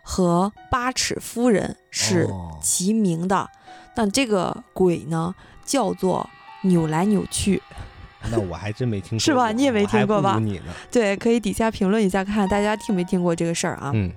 Speaker 2: 和八尺夫人是齐名的。那这个鬼呢，叫做扭来扭去。
Speaker 1: 那我还真没听过，
Speaker 2: 是吧？你也没听过吧？
Speaker 1: 你呢？
Speaker 2: 对，可以底下评论一下，看看大家听没听过这个事儿啊？
Speaker 1: 嗯。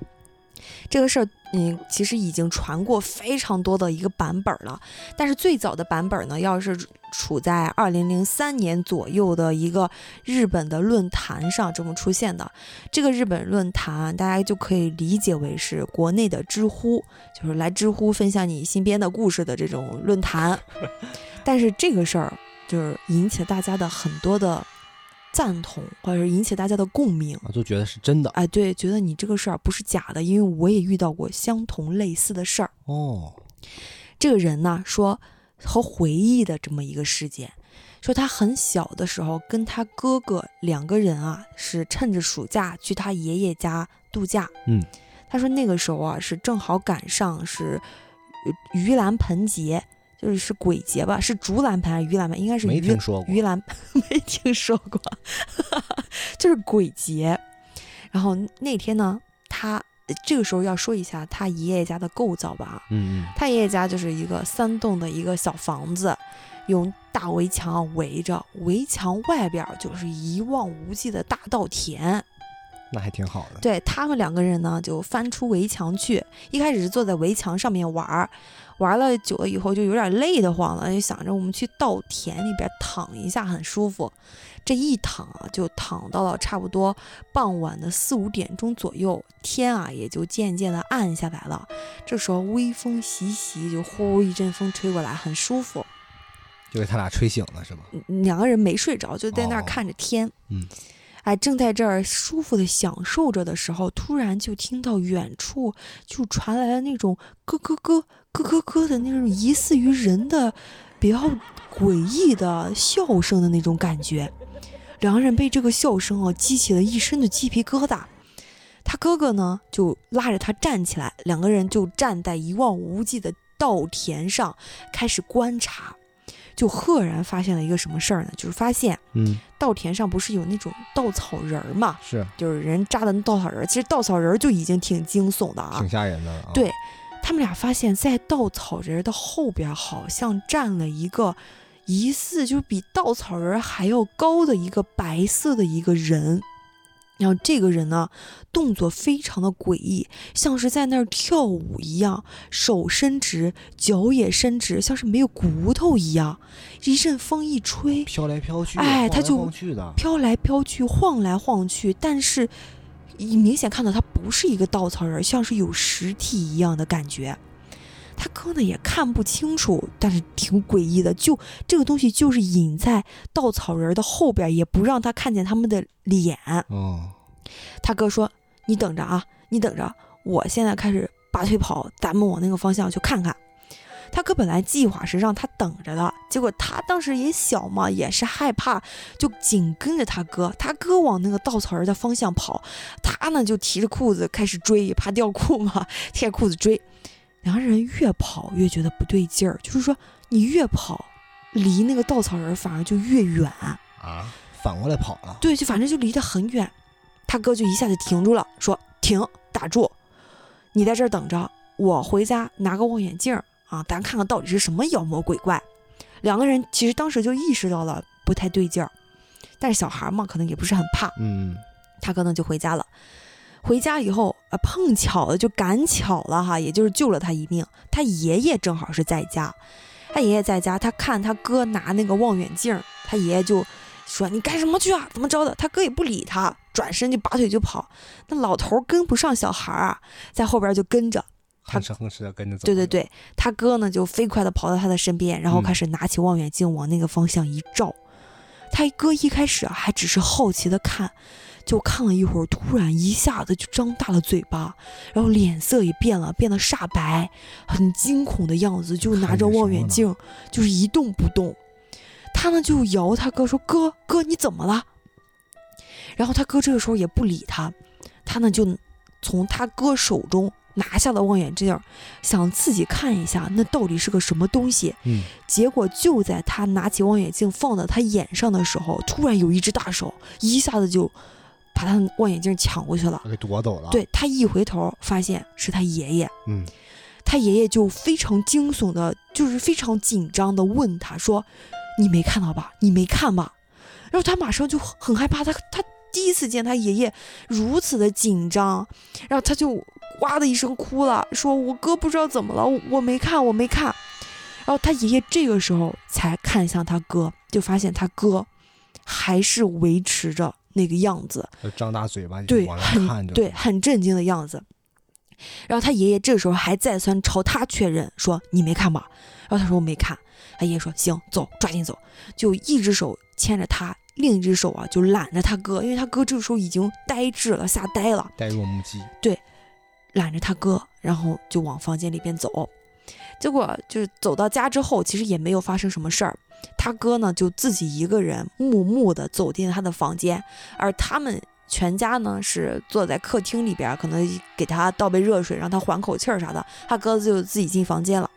Speaker 2: 这个事儿，嗯，其实已经传过非常多的一个版本了。但是最早的版本呢，要是处在二零零三年左右的一个日本的论坛上这么出现的。这个日本论坛，大家就可以理解为是国内的知乎，就是来知乎分享你新编的故事的这种论坛。但是这个事儿就是引起了大家的很多的。赞同，或者是引起大家的共鸣，
Speaker 1: 就觉得是真的。
Speaker 2: 哎，对，觉得你这个事儿不是假的，因为我也遇到过相同类似的事儿。
Speaker 1: 哦，
Speaker 2: 这个人呢说和回忆的这么一个事件，说他很小的时候跟他哥哥两个人啊，是趁着暑假去他爷爷家度假。
Speaker 1: 嗯，
Speaker 2: 他说那个时候啊是正好赶上是盂兰盆节。就是是鬼节吧？是竹篮盆还是盂兰盆？应该是
Speaker 1: 没听说过。
Speaker 2: 盂兰 没听说过，就是鬼节。然后那天呢，他这个时候要说一下他爷爷家的构造吧。
Speaker 1: 嗯嗯。
Speaker 2: 他爷爷家就是一个三栋的一个小房子，用大围墙围着，围墙外边就是一望无际的大稻田。
Speaker 1: 那还挺好的。
Speaker 2: 对他们两个人呢，就翻出围墙去，一开始是坐在围墙上面玩儿。玩了久了以后就有点累得慌了，就想着我们去稻田里边躺一下，很舒服。这一躺啊，就躺到了差不多傍晚的四五点钟左右，天啊也就渐渐的暗下来了。这时候微风习习，就呼一阵风吹过来，很舒服，
Speaker 1: 就给他俩吹醒了是吗？
Speaker 2: 两个人没睡着，就在那儿看着天。
Speaker 1: 嗯。
Speaker 2: 哎，正在这儿舒服的享受着的时候，突然就听到远处就传来了那种咯咯咯、咯咯咯的那种疑似于人的比较诡异的笑声的那种感觉。两个人被这个笑声啊激起了一身的鸡皮疙瘩。他哥哥呢就拉着他站起来，两个人就站在一望无际的稻田上开始观察。就赫然发现了一个什么事儿呢？就是发现，
Speaker 1: 嗯，
Speaker 2: 稻田上不是有那种稻草人儿嘛？
Speaker 1: 是，
Speaker 2: 就是人扎的稻草人儿。其实稻草人儿就已经挺惊悚的啊，
Speaker 1: 挺吓人的了。
Speaker 2: 对他们俩发现，在稻草人的后边，好像站了一个疑似就是比稻草人还要高的一个白色的一个人。然后这个人呢，动作非常的诡异，像是在那儿跳舞一样，手伸直，脚也伸直，像是没有骨头一样。一阵风一吹，
Speaker 1: 飘来飘去，
Speaker 2: 哎，他就飘来飘去，晃来晃去。但是，你明显看到他不是一个稻草人，像是有实体一样的感觉。他哥呢也看不清楚，但是挺诡异的。就这个东西就是隐在稻草人的后边，也不让他看见他们的脸。
Speaker 1: 哦，
Speaker 2: 他哥说：“你等着啊，你等着，我现在开始拔腿跑，咱们往那个方向去看看。”他哥本来计划是让他等着的，结果他当时也小嘛，也是害怕，就紧跟着他哥。他哥往那个稻草人的方向跑，他呢就提着裤子开始追，怕掉裤嘛，提着裤子追。两个人越跑越觉得不对劲儿，就是说你越跑，离那个稻草人反而就越远
Speaker 1: 啊，反过来跑了。
Speaker 2: 对，就反正就离得很远。他哥就一下子停住了，说：“停，打住，你在这儿等着，我回家拿个望远镜啊，咱看看到底是什么妖魔鬼怪。”两个人其实当时就意识到了不太对劲儿，但是小孩嘛，可能也不是很怕。
Speaker 1: 嗯，
Speaker 2: 他哥呢就回家了。回家以后啊，碰巧了就赶巧了哈，也就是救了他一命。他爷爷正好是在家，他爷爷在家，他看他哥拿那个望远镜，他爷爷就说你干什么去啊？怎么着的？他哥也不理他，转身就拔腿就跑。那老头跟不上小孩啊，在后边就跟着。
Speaker 1: 哼哧哼哧的跟着走。
Speaker 2: 对对，对，他哥呢就飞快的跑到他的身边，然后
Speaker 1: 嗯
Speaker 2: 开始拿起望远镜往那个方向一照。他哥一开始啊还只是好奇的看，就看了一会儿，突然一下子就张大了嘴巴，然后脸色也变了，变得煞白，很惊恐的样子，就拿着望远镜就是一动不动。他呢就摇他哥说：“哥哥，你怎么了？”然后他哥这个时候也不理他，他呢就从他哥手中拿下了望远镜，想自己看一下那到底是个什么东西。
Speaker 1: 嗯，
Speaker 2: 结果就在他拿起望远镜放到他眼上的时候，突然有一只大手一下子就把他的望远镜抢过去了。
Speaker 1: 他给夺走了。，
Speaker 2: 对他一回头，发现是他爷爷，
Speaker 1: 嗯，
Speaker 2: 他爷爷就非常惊悚的，就是非常紧张的问他说：“你没看到吧？你没看吧？”然后他马上就很害怕，他他第一次见他爷爷如此的紧张，然后他就哇的一声哭了，说：“我哥不知道怎么了，我我没看，我没看。”然后他爷爷这个时候才看向他哥，就发现他哥还是维持着那个样子，
Speaker 1: 张大嘴巴就
Speaker 2: 对。很对，很震惊的样子。然后他爷爷这时候还再三朝他确认说：“你没看吧？”然后他说：“我没看。”他爷爷说：“行，走，抓紧走。”就一只手牵着他，另一只手啊就揽着他哥，因为他哥这个时候已经呆滞了，吓呆了，
Speaker 1: 呆若木鸡。
Speaker 2: 对揽着他哥，然后就往房间里边走。结果就是走到家之后，其实也没有发生什么事儿。他哥呢就自己一个人默默的走进他的房间，而他们全家呢是坐在客厅里边，可能给他倒杯热水，让他缓口气儿啥的。他哥就自己进房间了。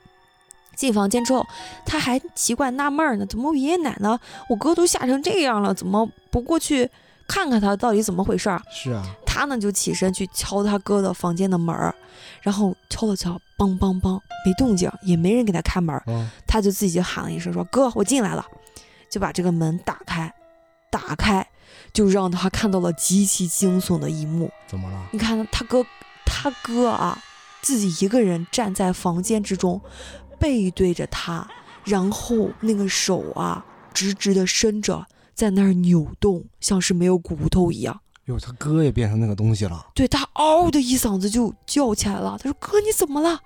Speaker 2: 进房间之后，他还奇怪纳闷儿呢，怎么爷爷奶奶我哥都吓成这样了，怎么不过去看看他到底怎么回事儿？
Speaker 1: 是啊，
Speaker 2: 他呢就起身去敲他哥的房间的门儿，然后敲了敲，梆梆梆，没动静，也没人给他开门儿，
Speaker 1: 嗯，
Speaker 2: 他就自己就喊了一声说：“哥，我进来了。”就把这个门打开，打开就让他看到了极其惊悚的一幕。
Speaker 1: 怎么了？
Speaker 2: 你看他哥，他哥啊，自己一个人站在房间之中，背对着他，然后那个手啊直直的伸着，在那儿扭动，像是没有骨头一样。
Speaker 1: 哟，他哥也变成那个东西了。
Speaker 2: 对他嗷的一嗓子就叫起来了。他说：“哥，你怎么了？”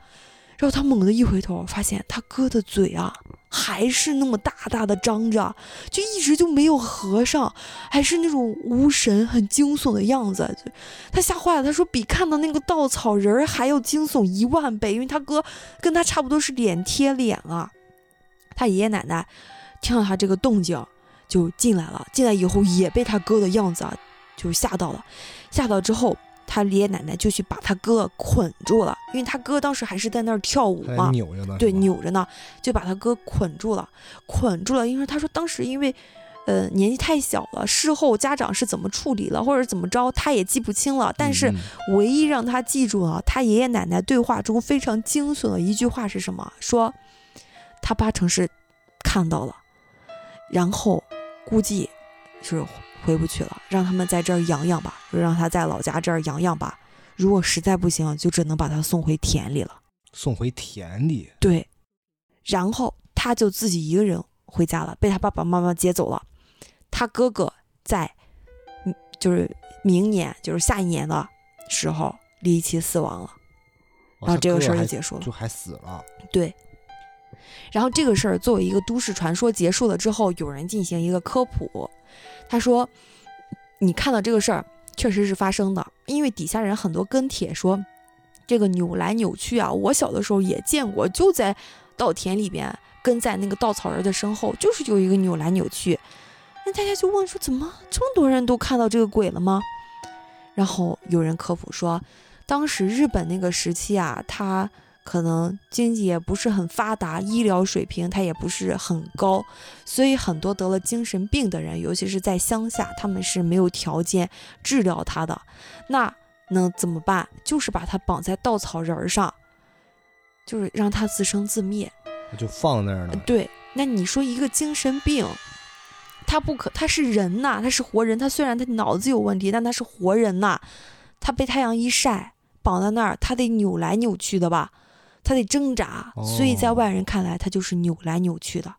Speaker 2: 然后他猛地一回头，发现他哥的嘴啊还是那么大大的张着，就一直就没有合上，还是那种无神、很惊悚的样子。他吓坏了，他说比看到那个稻草人还要惊悚一万倍，因为他哥跟他差不多是脸贴脸啊。他爷爷奶奶听到他这个动静就进来了，进来以后也被他哥的样子啊就吓到了，吓到之后。他爷爷奶奶就去把他哥捆住了，因为他哥当时还是在那儿跳舞嘛，
Speaker 1: 扭着呢。
Speaker 2: 对，扭着呢，就把他哥捆住了，捆住了。因为他说当时因为，呃，年纪太小了，事后家长是怎么处理了，或者怎么着，他也记不清了。但是
Speaker 1: 嗯
Speaker 2: 唯一让他记住了，他爷爷奶奶对话中非常惊悚的一句话是什么？说他八成是看到了，然后估计是回不去了，让他们在这儿养养吧，就让他在老家这儿养养吧。如果实在不行，就只能把他送回田里了。
Speaker 1: 送回田里。
Speaker 2: 对，然后他就自己一个人回家了，被他爸爸妈妈接走了。他哥哥在，嗯，就是明年，就是下一年的时候离奇死亡了，
Speaker 1: 哦
Speaker 2: 然后这个事儿就结束了。
Speaker 1: 就还死了。
Speaker 2: 对。然后这个事儿作为一个都市传说结束了之后，有人进行一个科普，他说：“你看到这个事儿确实是发生的，因为底下人很多跟帖说，这个扭来扭去啊，我小的时候也见过，就在稻田里边跟在那个稻草人的身后，就是有一个扭来扭去。那大家就问说，怎么这么多人都看到这个鬼了吗？然后有人科普说，当时日本那个时期啊，他可能经济也不是很发达，医疗水平它也不是很高，所以很多得了精神病的人，尤其是在乡下，他们是没有条件治疗他的。那能怎么办？就是把他绑在稻草人儿上，就是让他自生自灭。
Speaker 1: 就放那儿了。
Speaker 2: 对，那你说一个精神病，他不可，他是人呐，他是活人。他虽然他脑子有问题，但他是活人呐。他被太阳一晒，绑在那儿，他得扭来扭去的吧，他得挣扎。所以在
Speaker 1: 哦
Speaker 2: 外人看来，他就是扭来扭去的。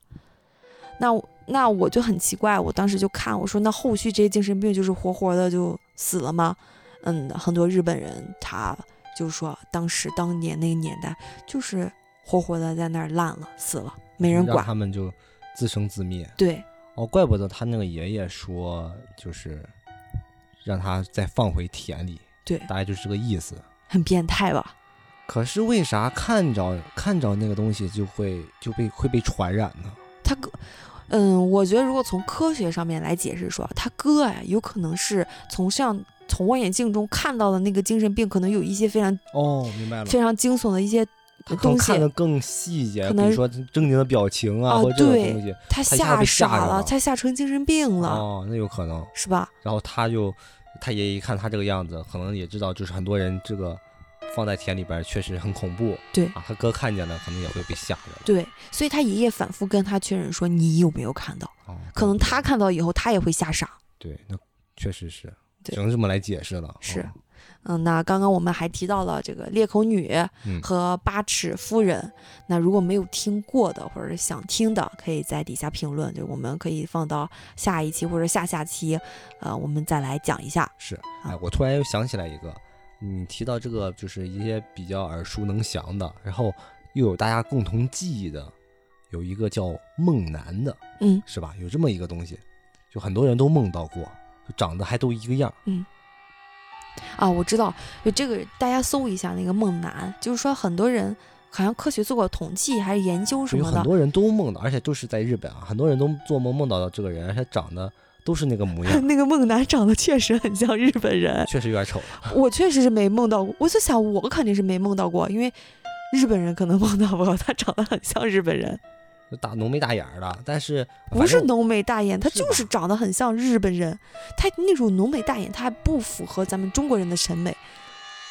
Speaker 2: 那那我就很奇怪，我当时就看我说，那后续这些精神病就是活活的就死了吗？嗯，很多日本人他就说，当时当年那个年代就是活活的在那儿烂了，死了，没人管。
Speaker 1: 他们就自生自灭。
Speaker 2: 对，
Speaker 1: 哦，怪不得他那个爷爷说，就是让他再放回田里，
Speaker 2: 对
Speaker 1: 大概就是这个意思。
Speaker 2: 很变态吧？
Speaker 1: 可是为啥看着看着那个东西就会就被会被传染呢？
Speaker 2: 他哥，嗯，我觉得如果从科学上面来解释说，他哥呀，有可能是从像从望远镜中看到的那个精神病，可能有一些非常
Speaker 1: 哦，明白了。
Speaker 2: 非常惊悚的一些东西
Speaker 1: 看得更细节，
Speaker 2: 可能
Speaker 1: 比如说正经的表情啊，
Speaker 2: 啊
Speaker 1: 或者这种
Speaker 2: 对
Speaker 1: 东西。
Speaker 2: 他
Speaker 1: 吓
Speaker 2: 傻了他吓成精神病了，
Speaker 1: 哦，那有可能。
Speaker 2: 是吧？
Speaker 1: 然后他就他爷爷一看他这个样子，可能也知道，就是很多人这个放在田里边确实很恐怖
Speaker 2: 对
Speaker 1: 啊。他哥看见了，可能也会被吓着。
Speaker 2: 对，所以他爷爷反复跟他确认说，你有没有看到？
Speaker 1: 哦，
Speaker 2: 可能他看到以后，他也会吓傻。
Speaker 1: 对，那确实是，只能这么来解释了。
Speaker 2: 是
Speaker 1: 哦
Speaker 2: 嗯，那刚刚我们还提到了这个裂口女
Speaker 1: 嗯
Speaker 2: 和八尺夫人。那如果没有听过的，或者是想听的，可以在底下评论，就我们可以放到下一期或者下下期，呃，我们再来讲一下。
Speaker 1: 是，哎，我突然又想起来一个，你提到这个就是一些比较耳熟能详的，然后又有大家共同记忆的，有一个叫梦男的，
Speaker 2: 嗯，
Speaker 1: 是吧？有这么一个东西，就很多人都梦到过，就长得还都一个样。
Speaker 2: 嗯啊，我知道，就这个大家搜一下那个梦男，就是说很多人好像科学做过统计还是研究什么的，
Speaker 1: 有很多人都梦到，而且都是在日本啊，很多人都做梦梦到的这个人，而且长得都是那个模样，
Speaker 2: 那个梦男长得确实很像日本人，
Speaker 1: 确实有点丑。
Speaker 2: 我确实是没梦到过，我就想我肯定是没梦到过，因为日本人可能梦到过，他长得很像日本人，
Speaker 1: 就大浓眉大眼儿的，但是
Speaker 2: 不是浓眉大眼，他就是长得很像日本人，他那种浓眉大眼，他还不符合咱们中国人的审美。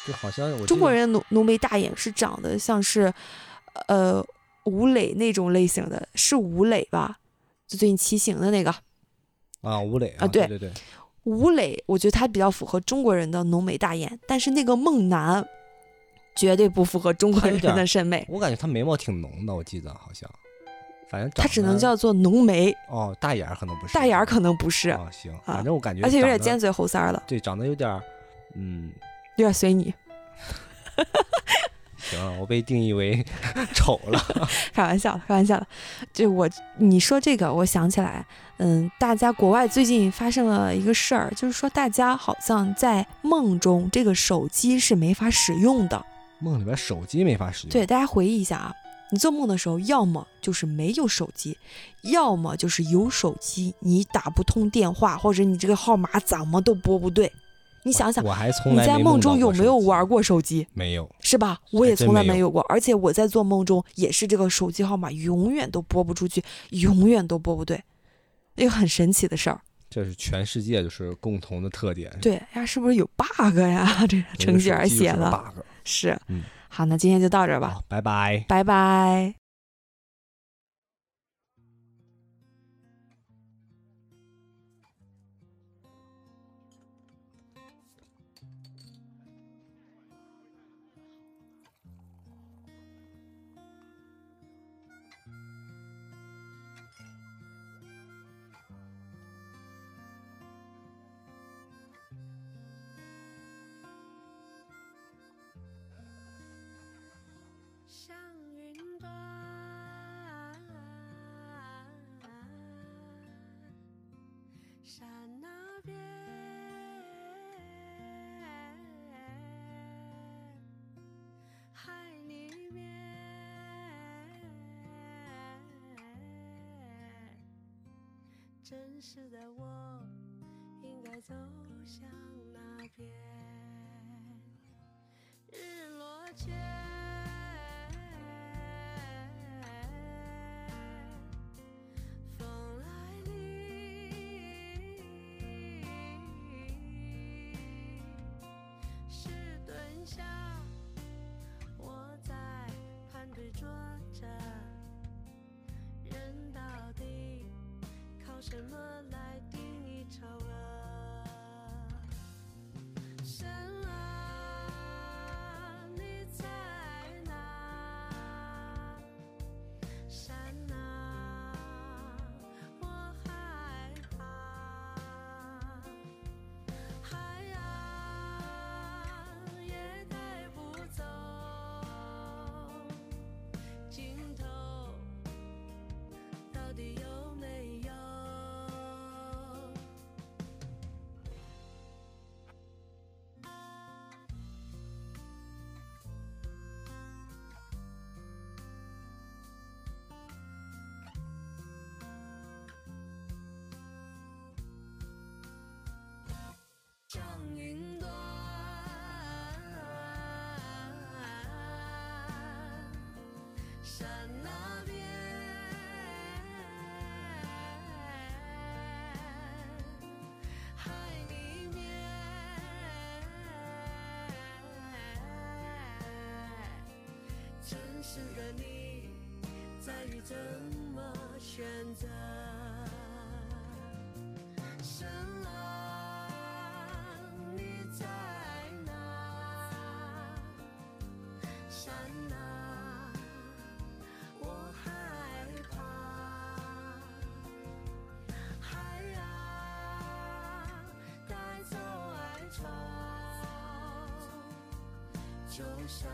Speaker 1: 就好像我
Speaker 2: 中国人浓浓眉大眼是长得像是，呃，吴磊那种类型的，是吴磊吧？就最近骑行的那个
Speaker 1: 啊，吴磊
Speaker 2: 啊对
Speaker 1: 对对对，
Speaker 2: 吴磊，我觉得他比较符合中国人的浓眉大眼，但是那个孟楠绝对不符合中国人的审美，
Speaker 1: 我感觉他眉毛挺浓的，我记得好像，反正
Speaker 2: 他只能叫做浓眉，
Speaker 1: 哦大眼儿可能不是，
Speaker 2: 大眼儿可能不是，
Speaker 1: 啊行，反正我感觉
Speaker 2: 而且有点尖嘴猴腮儿了，
Speaker 1: 对，长得有点儿嗯。
Speaker 2: 有点随你。
Speaker 1: 行了，我被定义为 丑了。
Speaker 2: 开玩笑，开玩笑的。就我你说这个，我想起来，嗯，大家国外最近发生了一个事儿，就是说大家好像在梦中这个手机是没法使用的。
Speaker 1: 梦里边手机没法使用。
Speaker 2: 对，大家回忆一下啊，你做梦的时候，要么就是没有手机，要么就是有手机你打不通电话，或者你这个号码怎么都拨不对。你
Speaker 1: 你
Speaker 2: 想想，
Speaker 1: 我还从
Speaker 2: 你在梦中有没有玩？过手机？
Speaker 1: 没有。
Speaker 2: 是吧？我也从来
Speaker 1: 没有
Speaker 2: 过，而且我在做梦中也是这个手机号码永远都拨不出去，永远都拨不对，一个很神奇的事儿。
Speaker 1: 这是全世界就是共同的特点。
Speaker 2: 对呀，是不是有 bug 呀？这程序员写的
Speaker 1: bug。
Speaker 2: 是。
Speaker 1: 嗯
Speaker 2: 好，那今天就到这儿吧，
Speaker 1: 拜拜。
Speaker 2: 拜拜。
Speaker 3: 真实的我应该走向哪边？日落前。什么是个你，在于怎么选择。深蓝，你在哪？山啊，我害怕。海啊，带走哀愁，就像